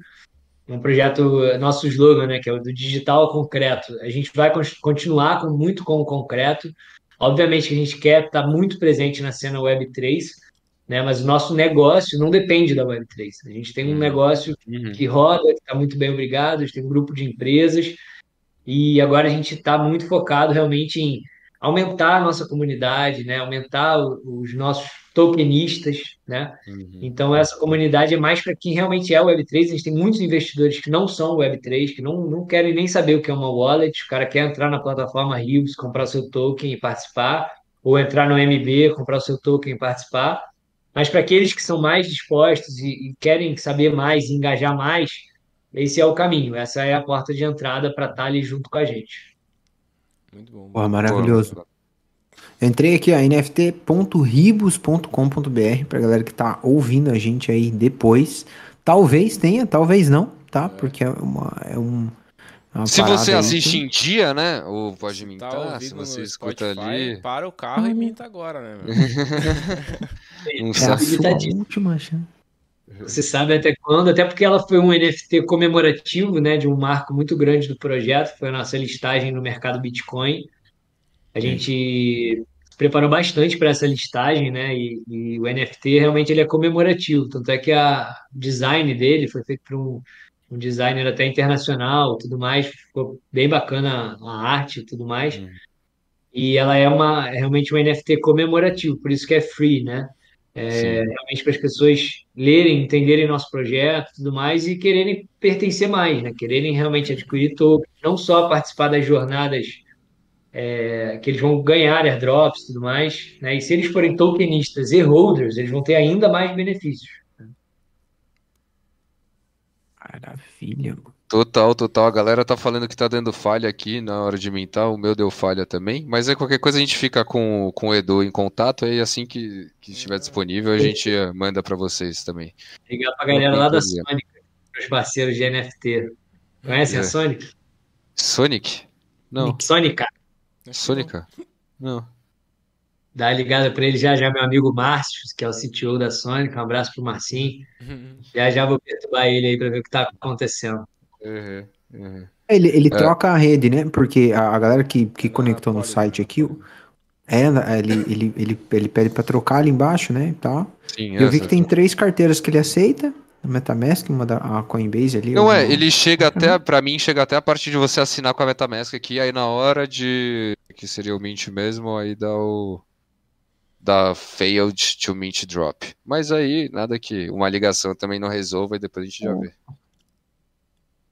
um projeto, eh, nosso slogan, né, que é o do digital ao concreto. A gente vai con- continuar com muito com o concreto. Obviamente que a gente quer estar muito presente na cena Web3, né, mas o nosso negócio não depende da Web3. A gente tem um Uhum. negócio uhum, que roda, que está muito bem obrigado, a gente tem um grupo de empresas e agora a gente está muito focado realmente em aumentar a nossa comunidade, né, aumentar os nossos tokenistas, né, uhum. então, essa comunidade é mais para quem realmente é Web3. A gente tem muitos investidores que não são Web3, que não, não querem nem saber o que é uma wallet. O cara quer entrar na plataforma Rios, comprar o seu token e participar, ou entrar no MB, comprar o seu token e participar. Mas para aqueles que são mais dispostos e, e querem saber mais, e engajar mais, esse é o caminho. Essa é a porta de entrada para estar ali junto com a gente. Muito bom. Porra, maravilhoso. Entrei aqui, ó, nft.ribos.com.br pra galera que tá ouvindo a gente aí depois. Talvez tenha, talvez não, tá? Porque é uma, é um, é uma Se você assiste em dia, né? Ou pode Tá mintar, se você escuta Spotify, ali. para o carro e minta agora, né? meu? Não É a sua última chance. Você sabe até quando, até porque ela foi um NFT comemorativo, né, de um marco muito grande do projeto, foi a nossa listagem no mercado Bitcoin. A gente se preparou bastante para essa listagem, né, e, e o NFT realmente ele é comemorativo, tanto é que a o design dele foi feito por um, um designer até internacional, tudo mais, ficou bem bacana a arte e tudo mais. Hum. E ela é uma é realmente um NFT comemorativo, por isso que é free, né? É, realmente para as pessoas lerem, entenderem nosso projeto e tudo mais e quererem pertencer mais, né? Quererem realmente adquirir tokens, não só participar das jornadas é, que eles vão ganhar airdrops e tudo mais, né? E se eles forem tokenistas e holders, eles vão ter ainda mais benefícios. Maravilha, mano. Total, total. A galera tá falando que tá dando falha aqui na hora de mintar. O meu deu falha também. Mas é qualquer coisa a gente fica com, com o Edu em contato. Aí assim que, que estiver disponível, a gente manda pra vocês também. Ligar para a galera lá da. Sonic, os parceiros de NFT. Conhecem É. a Sonic? Sonic? Não. Sônica. Sônica? Não. Dá ligada para ele já já, meu amigo Márcio, que é o CTO da Sonic. Um abraço pro Marcinho. Já já vou perturbar ele aí para ver o que tá acontecendo. Uhum, uhum. Ele, ele É. troca a rede, né? Porque a, a galera que, que conectou no Polygon. site aqui, é, ele, ele, ele, ele pede pra trocar ali embaixo, né? tal. Sim, Eu vi que tem três carteiras que ele aceita. A MetaMask, uma da a Coinbase ali. Não é, ele chega até, pra mim, chega até a parte de você assinar com a MetaMask aqui, aí na hora de, que seria o Mint mesmo, aí dá o, dá failed to Mint Drop. Mas aí, nada que uma ligação também não resolva e depois a gente já vê.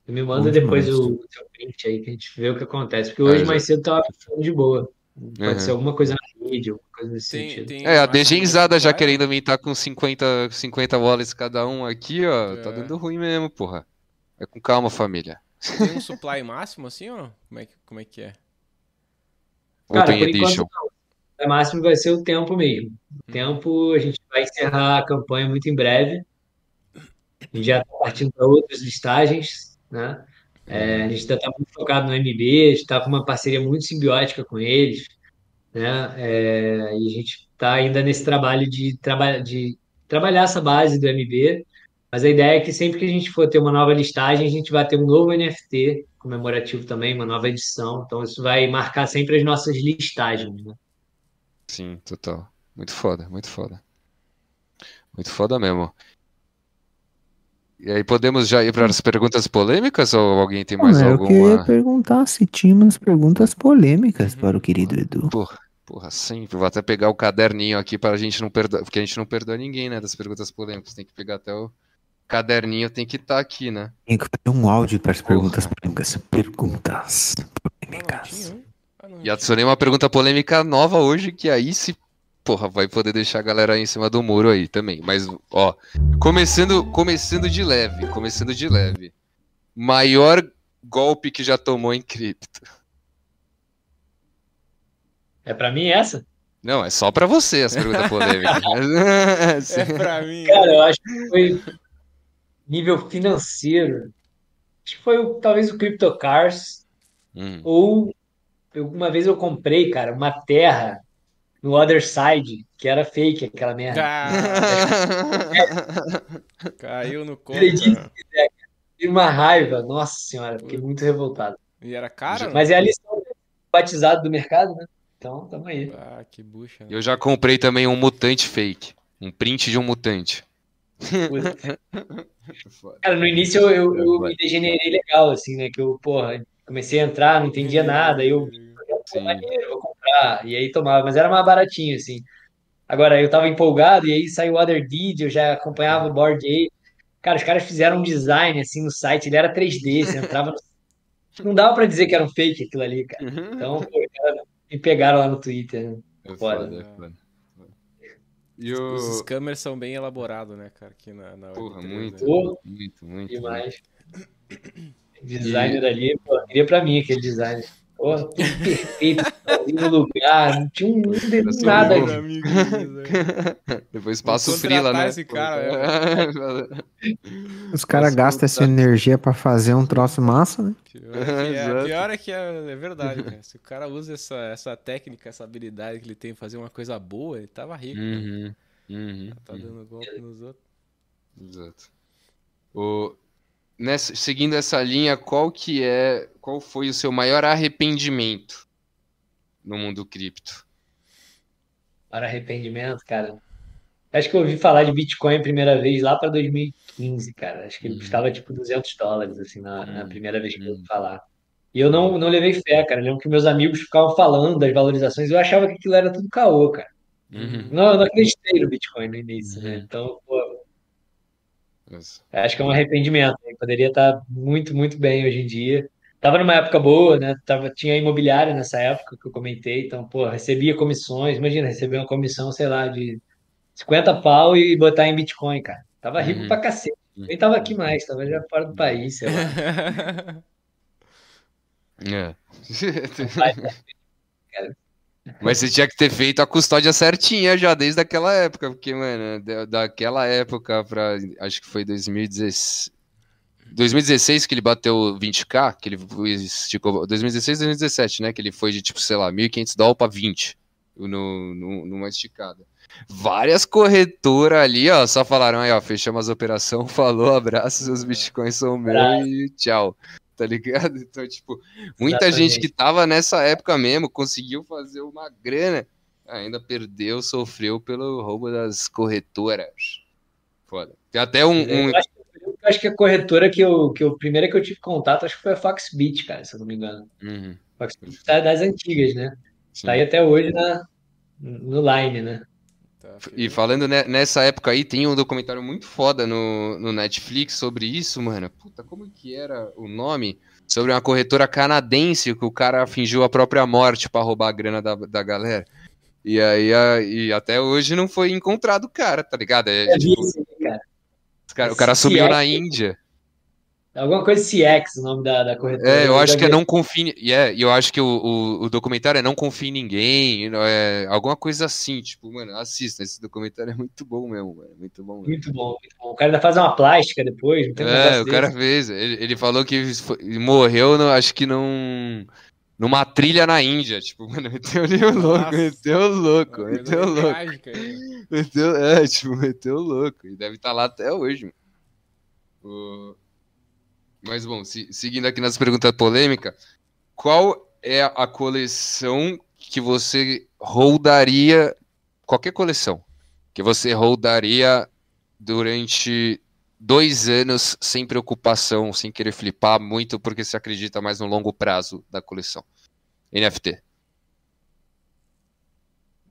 Me manda depois o seu print aí, que a gente vê o que acontece. Porque hoje É, mais cedo tava ficando de boa. Pode Uhum. ser alguma coisa na rede, alguma coisa nesse Tem, sentido. tem, É, a degenzada já querendo mintar com 50, 50 wallets cada um aqui, ó, tá É. dando ruim mesmo, porra. É com calma, família. Tem um supply máximo assim ou não? Como é que, como é, que é? Cara, Open por enquanto Edition. não. O máximo vai ser o tempo mesmo. O tempo, a gente vai encerrar a campanha muito em breve. A gente já está partindo para outras listagens, né? É, a gente está muito focado no MB, a gente está com uma parceria muito simbiótica com eles, né? É, e a gente está ainda nesse trabalho de, traba de trabalhar essa base do MB Mas a ideia é que sempre que a gente for ter uma nova listagem, a gente vai ter um novo NFT comemorativo também, uma nova edição. Então isso vai marcar sempre as nossas listagens, né? Sim, total. Muito foda, muito foda. Muito foda mesmo. E aí podemos já ir para as perguntas polêmicas ou alguém tem mais Mano, eu queria alguma? perguntar se tínhamos perguntas polêmicas para o querido Edu. Porra, porra, sempre. Vou até pegar o caderninho aqui para a gente não perdoar, porque a gente não perdoa ninguém, né, das perguntas polêmicas. Tem que pegar até o caderninho, tem que estar aqui, né? Tem que fazer um áudio para as perguntas polêmicas. Perguntas não polêmicas. Ah, não E adicionei uma pergunta polêmica nova hoje, que aí se. Porra, vai poder deixar a galera aí em cima do muro aí também. Mas, ó, começando, começando de leve, começando de leve. Maior golpe que já tomou em cripto. É pra mim essa? Não, é só pra você as perguntas polêmicas. É pra mim. Cara, eu acho que foi nível financeiro. Acho que foi o- talvez o CryptoCars. Hum. Ou eu- uma vez eu comprei, cara, uma terra no Other Side, que era fake aquela merda. Ah, caiu no conto. Acredite cara. Tive uma raiva, nossa senhora, fiquei muito revoltado. E era cara? Mas é a lição do batizado do mercado, né? Então, tamo aí. Ah, que bucha. né? Eu já comprei também um mutante fake. Um print de um mutante. Cara, no início eu, eu, eu me degenerei legal, assim, né? Que eu, porra, comecei a entrar, não entendia nada, aí eu Sim. maneiro, vou comprar. E aí tomava, mas era mais baratinho, assim. Agora, eu tava empolgado, e aí saiu o Other Deed, eu já acompanhava o Board Ape. Cara, os caras fizeram um design, assim, no site, ele era 3D, você entrava no... Não dava pra dizer que era um fake aquilo ali, cara. Então, pô, cara, me pegaram lá no Twitter, né? É Foda. foda, é foda. E Os o. scammers são bem elaborados, né, cara? Aqui na, na Porra, Web3, muito, né? Pô, muito, muito. demais. Designer ali, pô, queria pra mim aquele design. Pô, tudo perfeito, ali no lugar, não tinha um nada né? Depois passa o frila, né? esse cara, Os caras gastam essa energia pra fazer um troço massa, né? Pior é, que é, Exato. pior é que é, é verdade, cara. Se o cara usa essa, essa técnica, essa habilidade que ele tem de fazer uma coisa boa, ele tava rico. cara. Uhum, uhum, Tá uhum. dando golpe nos outros. Exato. O, nessa, seguindo essa linha, qual que é, qual foi o seu maior arrependimento no mundo cripto? Para arrependimento, cara. Acho que eu ouvi falar de Bitcoin a primeira vez lá para 2015, cara. Acho que ele Uhum. custava tipo 200 dólares, assim, na, na Uhum. primeira vez que eu ouvi Uhum. falar. E eu não, não levei fé, cara. Eu lembro que meus amigos ficavam falando das valorizações. Eu achava que aquilo era tudo caô, cara. Uhum. Não, eu não acreditei no Bitcoin no início, né? Uhum. Então, pô, Acho que é um arrependimento. né? Poderia estar muito, muito bem hoje em dia. Tava numa época boa, né? Tava, tinha imobiliária nessa época que eu comentei. Então, pô, recebia comissões. Imagina, receber uma comissão, sei lá, de 50 pau e botar em Bitcoin, cara. Tava rico Uhum. pra cacete. Nem tava aqui mais, tava já fora do país, sei lá. É. Cara, Mas você tinha que ter feito a custódia certinha já desde aquela época, porque, mano, da- daquela época pra. Acho que foi 2016. 2016 que ele bateu 20k, que ele esticou. 2016, 2017, né? Que ele foi de tipo, sei lá, 1.500 dólares pra 20 no, no, numa esticada. Várias corretoras ali, ó, só falaram aí, ó, fechamos as operações, falou, abraço, seus bitcoins são meus e tchau. Tá ligado? Então, tipo, muita gente Exatamente. que tava nessa época mesmo conseguiu fazer uma grana, ainda perdeu, sofreu pelo roubo das corretoras. Foda. Tem até um. um- eu acho, que- eu acho que a corretora que eu, que eu, primeira que eu tive contato, acho que foi a Foxbit, cara, se eu não me engano. Uhum, Foxbit tá das antigas, né? sim. Tá aí até hoje na, no Line, né? Tá, E falando ne- nessa época aí, tem um documentário muito foda no, no Netflix sobre isso, mano. Puta, como que era o nome? Sobre uma corretora canadense que o cara fingiu a própria morte pra roubar a grana da, da galera. E aí, a- e até hoje não foi encontrado o cara, tá ligado? É, vi tipo, isso cara. cara- o cara sumiu é na que- Índia. Alguma coisa CX, o nome da, da corretora. É, eu acho que é não confie. E é, e eu acho que o, o, o documentário é não confie em ninguém. É, alguma coisa assim, tipo, mano, assista. Esse documentário é muito bom mesmo, mano. Muito bom mesmo. Muito bom, muito bom. O cara ainda faz uma plástica depois, não tem É, o cara fez. Ele, ele falou que foi- morreu, no, acho que num, numa trilha na Índia. Tipo, mano, meteu ali o louco, Nossa. meteu o louco, meteu louco. trágica. Meteu, é, tipo, meteu o louco. E deve estar lá até hoje, mano. O- Mas bom, se- seguindo aqui nas perguntas polêmicas, qual é a coleção que você holdaria, qualquer coleção, que você holdaria durante dois anos sem preocupação, sem querer flipar muito, porque você acredita mais no longo prazo da coleção? NFT.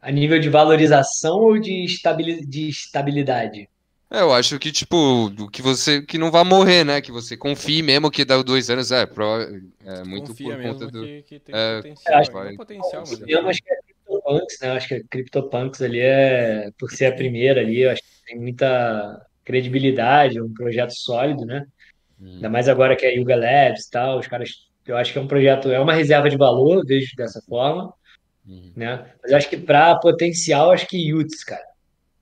A nível de valorização ou de estabili- de estabilidade? É, eu acho que, tipo, que você que não vai morrer, né? Que você confie mesmo que dá dois anos, é, prova- é muito Confia por mesmo conta do. que, que tem é, potencial. acho potencial, mas Eu acho que é CryptoPunks, né? Eu acho que a CryptoPunks ali é, por ser a primeira ali, eu acho que tem muita credibilidade, é um projeto sólido, né? Hum, Ainda mais agora que é a Yuga Labs e tal, os caras, eu acho que é um projeto, é uma reserva de valor, vejo dessa forma, hum. né? Mas eu acho que para potencial, acho que Yuts, cara.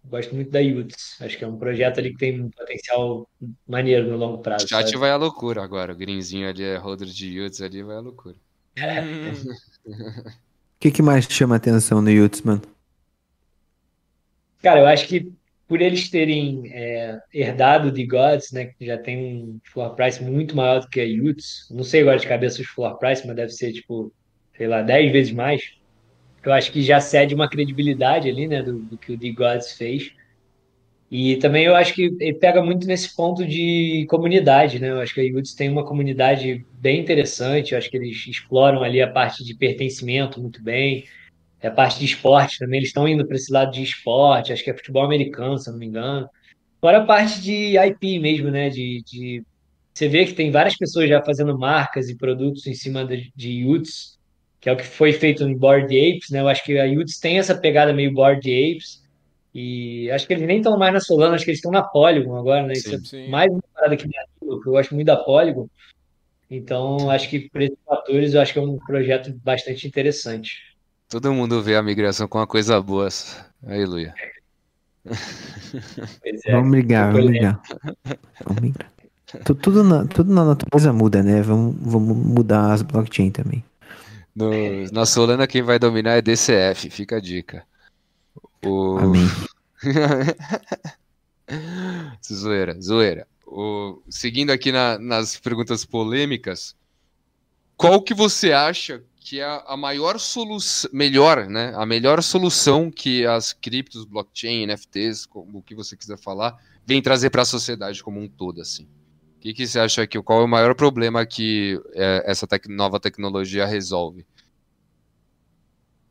Gosto muito da Yuts. Acho que é um projeto ali que tem um potencial maneiro no longo O prazo, chat sabe? vai à loucura agora. O Grinzinho ali é holder de Yuts ali, vai à loucura. Hum, O que, que mais chama atenção no Yuts, mano? Cara, eu acho que por eles terem é, herdado de Gods, né, que já tem um floor price muito maior do que a Yuts, não sei agora de cabeça os floor price, mas deve ser tipo, sei lá, 10 vezes mais. Eu acho que já cede uma credibilidade ali, né, do, do que o The Gods fez. E também eu acho que ele pega muito nesse ponto de comunidade, né? Eu acho que a Yuts tem uma comunidade bem interessante, eu acho que eles exploram ali a parte de pertencimento muito bem, é a parte de esporte também, eles estão indo para esse lado de esporte, acho que é futebol americano, se não me engano. Fora a parte de IP mesmo, né? De, de... Você vê que tem várias pessoas já fazendo marcas e produtos em cima de, de que é o que foi feito em Bored Apes, né? Eu acho que a Yuts tem essa pegada meio Bored Apes, e acho que eles nem estão mais na Solana, acho que eles estão na Polygon agora, né? Isso Sim. é Sim. mais uma parada que me anima, porque eu gosto muito da Polygon. Então, acho que por esses fatores, eu acho que é um projeto bastante interessante. Todo mundo vê a migração com uma coisa boa. Aí, Luia. Pois é. Vamos brigar, vamos brigar. Vamos brigar. Tu- Tudo na, tudo na natureza muda, né? Vamos, vamos mudar as blockchain também. No, na Solana, quem vai dominar é DCF, fica a dica. O... Amém. zoeira, zoeira. O- Seguindo aqui na- nas perguntas polêmicas, qual que você acha que é a, maior solução, melhor, né? A melhor solução que as criptos, blockchain, NFTs, como o que você quiser falar, vem trazer para a sociedade como um todo, assim? O que, que você acha que qual é o maior problema que é, essa tec- nova tecnologia resolve?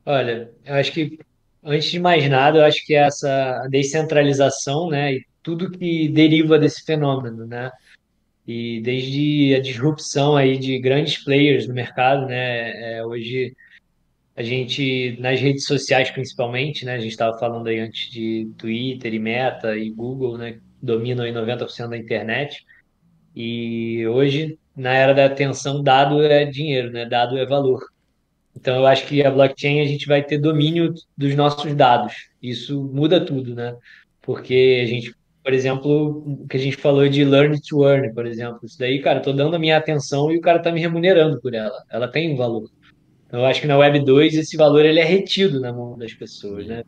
Olha, eu acho que antes de mais nada, eu acho que essa descentralização, né, e tudo que deriva desse fenômeno, né, e desde a disrupção aí de grandes players no mercado, né, é, hoje a gente nas redes sociais principalmente, né, a gente estava falando aí antes de Twitter e Meta e Google, né, dominam aí 90% da internet. E hoje, na era da atenção, dado é dinheiro, né? Dado é valor. Então, eu acho que a blockchain a gente vai ter domínio dos nossos dados. Isso muda tudo, né? Porque a gente, por exemplo, o que a gente falou de learn to earn, por exemplo. Isso daí, cara, eu tô dando a minha atenção e o cara tá me remunerando por ela. Ela tem um valor. Então, eu acho que na Web 2 esse valor ele é retido na mão das pessoas, né?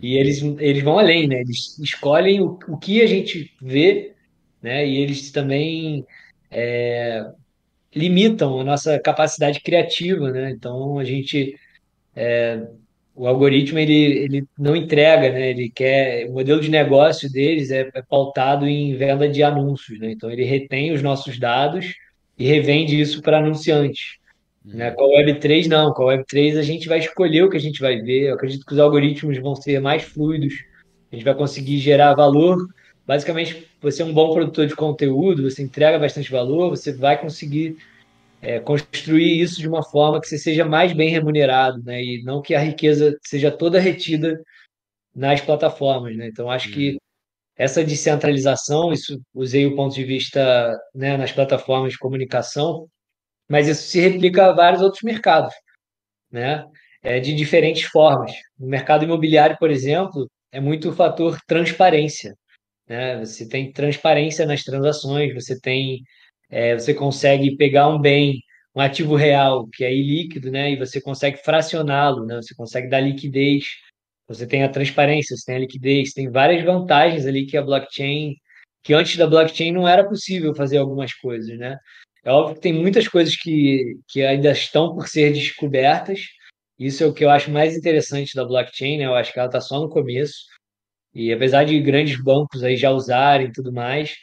E eles, eles vão além, né? Eles escolhem o, o que a gente vê, né? E eles também é, limitam a nossa capacidade criativa, né? Então a gente, o algoritmo ele, ele não entrega, né? Ele quer, o modelo de negócio deles é, é pautado em venda de anúncios, né? Então ele retém os nossos dados e revende isso para anunciantes. Né? Com a Web3, não. Com a Web3, a gente vai escolher o que a gente vai ver. Eu acredito que os algoritmos vão ser mais fluidos. A gente vai conseguir gerar valor. Basicamente, você é um bom produtor de conteúdo, você entrega bastante valor, você vai conseguir é, construir isso de uma forma que você seja mais bem remunerado, né? E não que a riqueza seja toda retida nas plataformas, né? Então, acho que essa descentralização, isso usei o ponto de vista né, nas plataformas de comunicação, mas isso se replica a vários outros mercados, né? É, de diferentes formas. No mercado imobiliário, por exemplo, é muito o fator transparência, né? Você tem transparência nas transações, você tem, é, você consegue pegar um bem, um ativo real que é ilíquido, né? E você consegue fracioná-lo, né? Você consegue dar liquidez. Você tem a transparência, você tem a liquidez, tem várias vantagens ali que a blockchain que antes da blockchain não era possível fazer algumas coisas, né? É óbvio que tem muitas coisas que, que ainda estão por ser descobertas. Isso é o que eu acho mais interessante da blockchain, né? Eu acho que ela está só no começo. E apesar de grandes bancos aí já usarem tudo mais,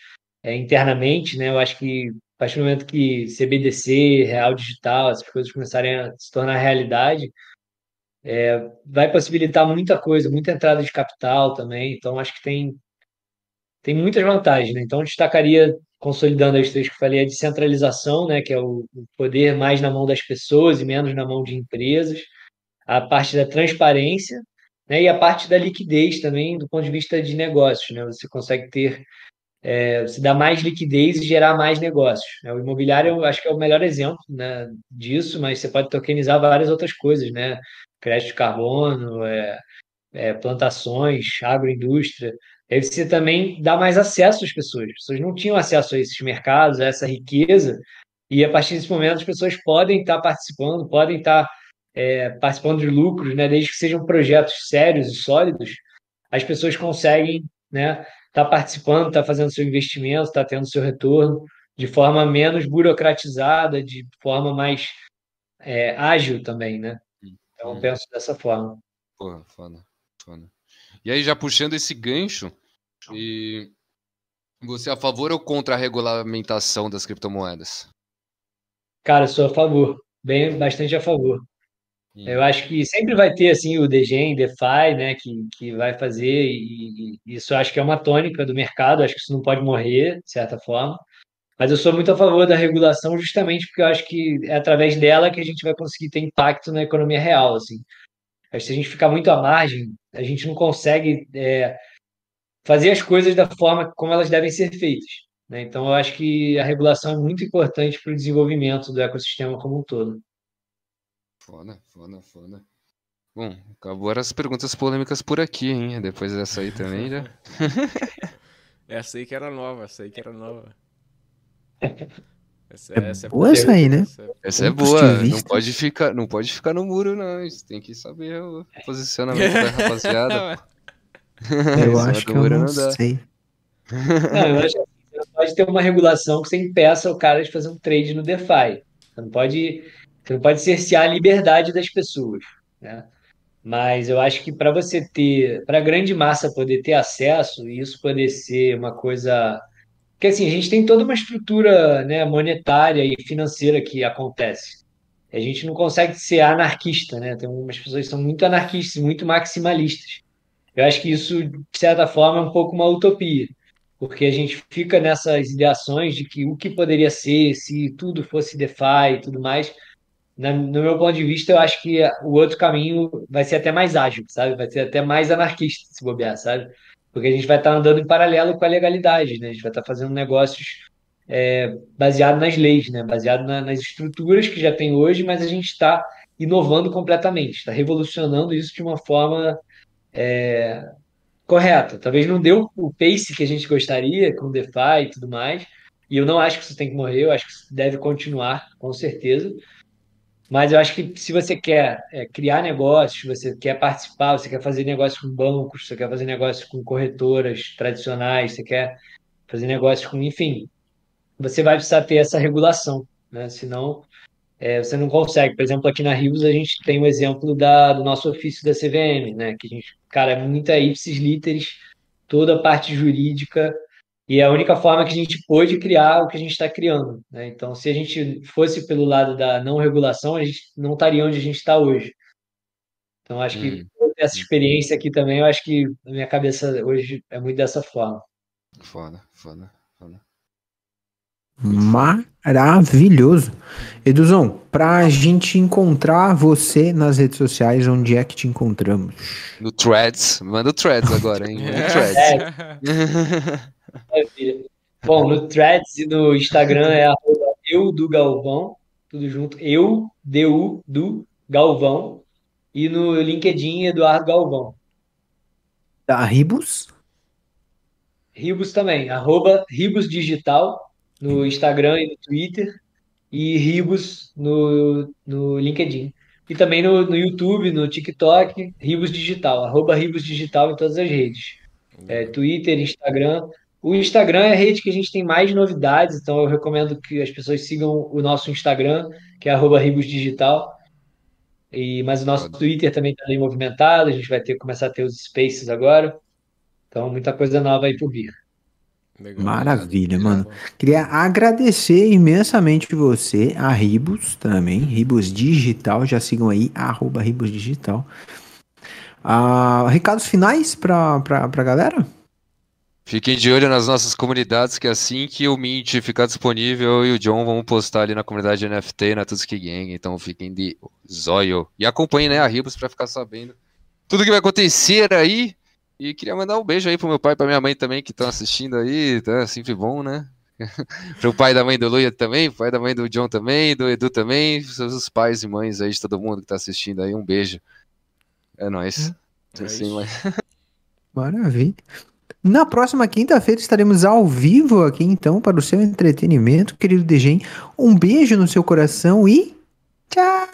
é, internamente, né? Eu acho que a partir do momento que CBDC, real digital, essas coisas começarem a se tornar realidade, é, vai possibilitar muita coisa, muita entrada de capital também. Então, acho que tem, tem muitas vantagens, né? Então, destacaria, consolidando as três que falei, a descentralização, né? Que é o poder mais na mão das pessoas e menos na mão de empresas. A parte da transparência, né? E a parte da liquidez também, do ponto de vista de negócios, né? Você consegue ter é, se dá mais liquidez e gerar mais negócios. né? O imobiliário, eu acho que é o melhor exemplo né, disso, mas você pode tokenizar várias outras coisas, né? Crédito de carbono, é, é, plantações, agroindústria. Aí você também dá mais acesso às pessoas. As pessoas não tinham acesso a esses mercados, a essa riqueza, e a partir desse momento as pessoas podem estar participando, podem estar é, participando de lucros, né? desde que sejam projetos sérios e sólidos, as pessoas conseguem né, está participando, está fazendo seu investimento, está tendo seu retorno de forma menos burocratizada, de forma mais é, ágil também, né? Então, eu Hum. penso dessa forma. Porra, foda, foda. E aí, já puxando esse gancho, e você é a favor ou contra a regulamentação das criptomoedas? Cara, sou a favor, bem, bastante a favor. Eu acho que sempre vai ter assim o DGEM, DeFi, né, que, que vai fazer e, e isso acho que é uma tônica do mercado, acho que isso não pode morrer, de certa forma. Mas eu sou muito a favor da regulação justamente porque eu acho que é através dela que a gente vai conseguir ter impacto na economia real, assim. Acho que se a gente ficar muito à margem, a gente não consegue é, fazer as coisas da forma como elas devem ser feitas. Né? Então, eu acho que a regulação é muito importante para o desenvolvimento do ecossistema como um todo. Foda, foda, foda. Bom, acabou as perguntas polêmicas por aqui, hein? Depois dessa aí também já. Essa aí que era nova, essa aí que era nova. Essa, É essa boa essa aí, né? essa é- Essa é boa. Não pode ficar, não pode ficar no muro, não. Você tem que saber o posicionamento da rapaziada. Eu Em cima acho que eu não sei. Não, eu acho que você não pode ter uma regulação que você impeça o cara de fazer um trade no DeFi. Você não pode, você não pode cercear a liberdade das pessoas, né? Mas eu acho que para você ter, para a grande massa poder ter acesso e isso poder ser uma coisa, porque assim, a gente tem toda uma estrutura, né, monetária e financeira que acontece. A gente não consegue ser anarquista, né? Tem umas pessoas que são muito anarquistas, muito maximalistas. Eu acho que isso, de certa forma, é um pouco uma utopia porque a gente fica nessas ideações de que o que poderia ser se tudo fosse DeFi e tudo mais. No meu ponto de vista, eu acho que o outro caminho vai ser até mais ágil, sabe? Vai ser até mais anarquista, se bobear, sabe? Porque a gente vai estar andando em paralelo com a legalidade, né? A gente vai estar fazendo negócios é, baseado nas leis, né? Baseado na- nas estruturas que já tem hoje, mas a gente está inovando completamente, está revolucionando isso de uma forma correta. Talvez não deu o pace que a gente gostaria com o DeFi e tudo mais. E eu não acho que isso tem que morrer, eu acho que isso deve continuar, com certeza. Mas eu acho que se você quer é, criar negócios, você quer participar, você quer fazer negócios com bancos, você quer fazer negócios com corretoras tradicionais, você quer fazer negócios com, enfim, você vai precisar ter essa regulação, né? Senão é, você não consegue. Por exemplo, aqui na Rios a gente tem o exemplo da, do nosso ofício da CVM, né? Que a gente, cara, é muita ipsis literis, toda a parte jurídica, e é a única forma que a gente pôde criar o que a gente está criando, né? Então, se a gente fosse pelo lado da não regulação, a gente não estaria onde a gente está hoje. Então, acho que Hum. toda essa experiência aqui também, eu acho que na minha cabeça hoje é muito dessa forma. Foda, foda, foda. Maravilhoso. Eduzão, pra gente encontrar você nas redes sociais, onde é que te encontramos? No Threads. Manda o Threads agora, hein? No É. Threads. Maravilha. Bom, no Threads e no Instagram é eu do Galvão, tudo junto, eu, D-U, do Galvão, e no LinkedIn Eduardo Galvão. Da Ribus? Ribus também, arroba Ribus Digital no Instagram e no Twitter, e Ribus no, no LinkedIn. E também no, no YouTube, no TikTok, Ribus Digital, arroba Ribus Digital em todas as redes. É, Twitter, Instagram, O Instagram é a rede que a gente tem mais novidades, então eu recomendo que as pessoas sigam o nosso Instagram, que é arroba ribosdigital. E, mas o nosso Twitter também está bem movimentado, a gente vai ter começar a ter os spaces agora. Então, muita coisa nova aí por vir. Legal. Maravilha, Legal. mano. Queria agradecer imensamente você, a Ribos também, Ribos Digital, já sigam aí, arroba Ribos Digital. Ah, recados finais pra, pra, pra galera? Fiquem de olho nas nossas comunidades, que assim que o Mint ficar disponível, eu e o John vamos postar ali na comunidade NFT na Tutski Gang, então fiquem de zóio. E acompanhem, né, a Ribos pra ficar sabendo tudo que vai acontecer aí. E queria mandar um beijo aí pro meu pai e pra minha mãe também, que estão assistindo aí, tá sempre bom, né? pro pai da mãe do Luia também, pai da mãe do John também, do Edu também, os pais e mães aí de todo mundo que tá assistindo aí, um beijo. É nóis. É Assim, isso. mas- Maravilha. Na próxima quinta-feira estaremos ao vivo aqui, então, para o seu entretenimento, querido Degen. Um beijo no seu coração e tchau!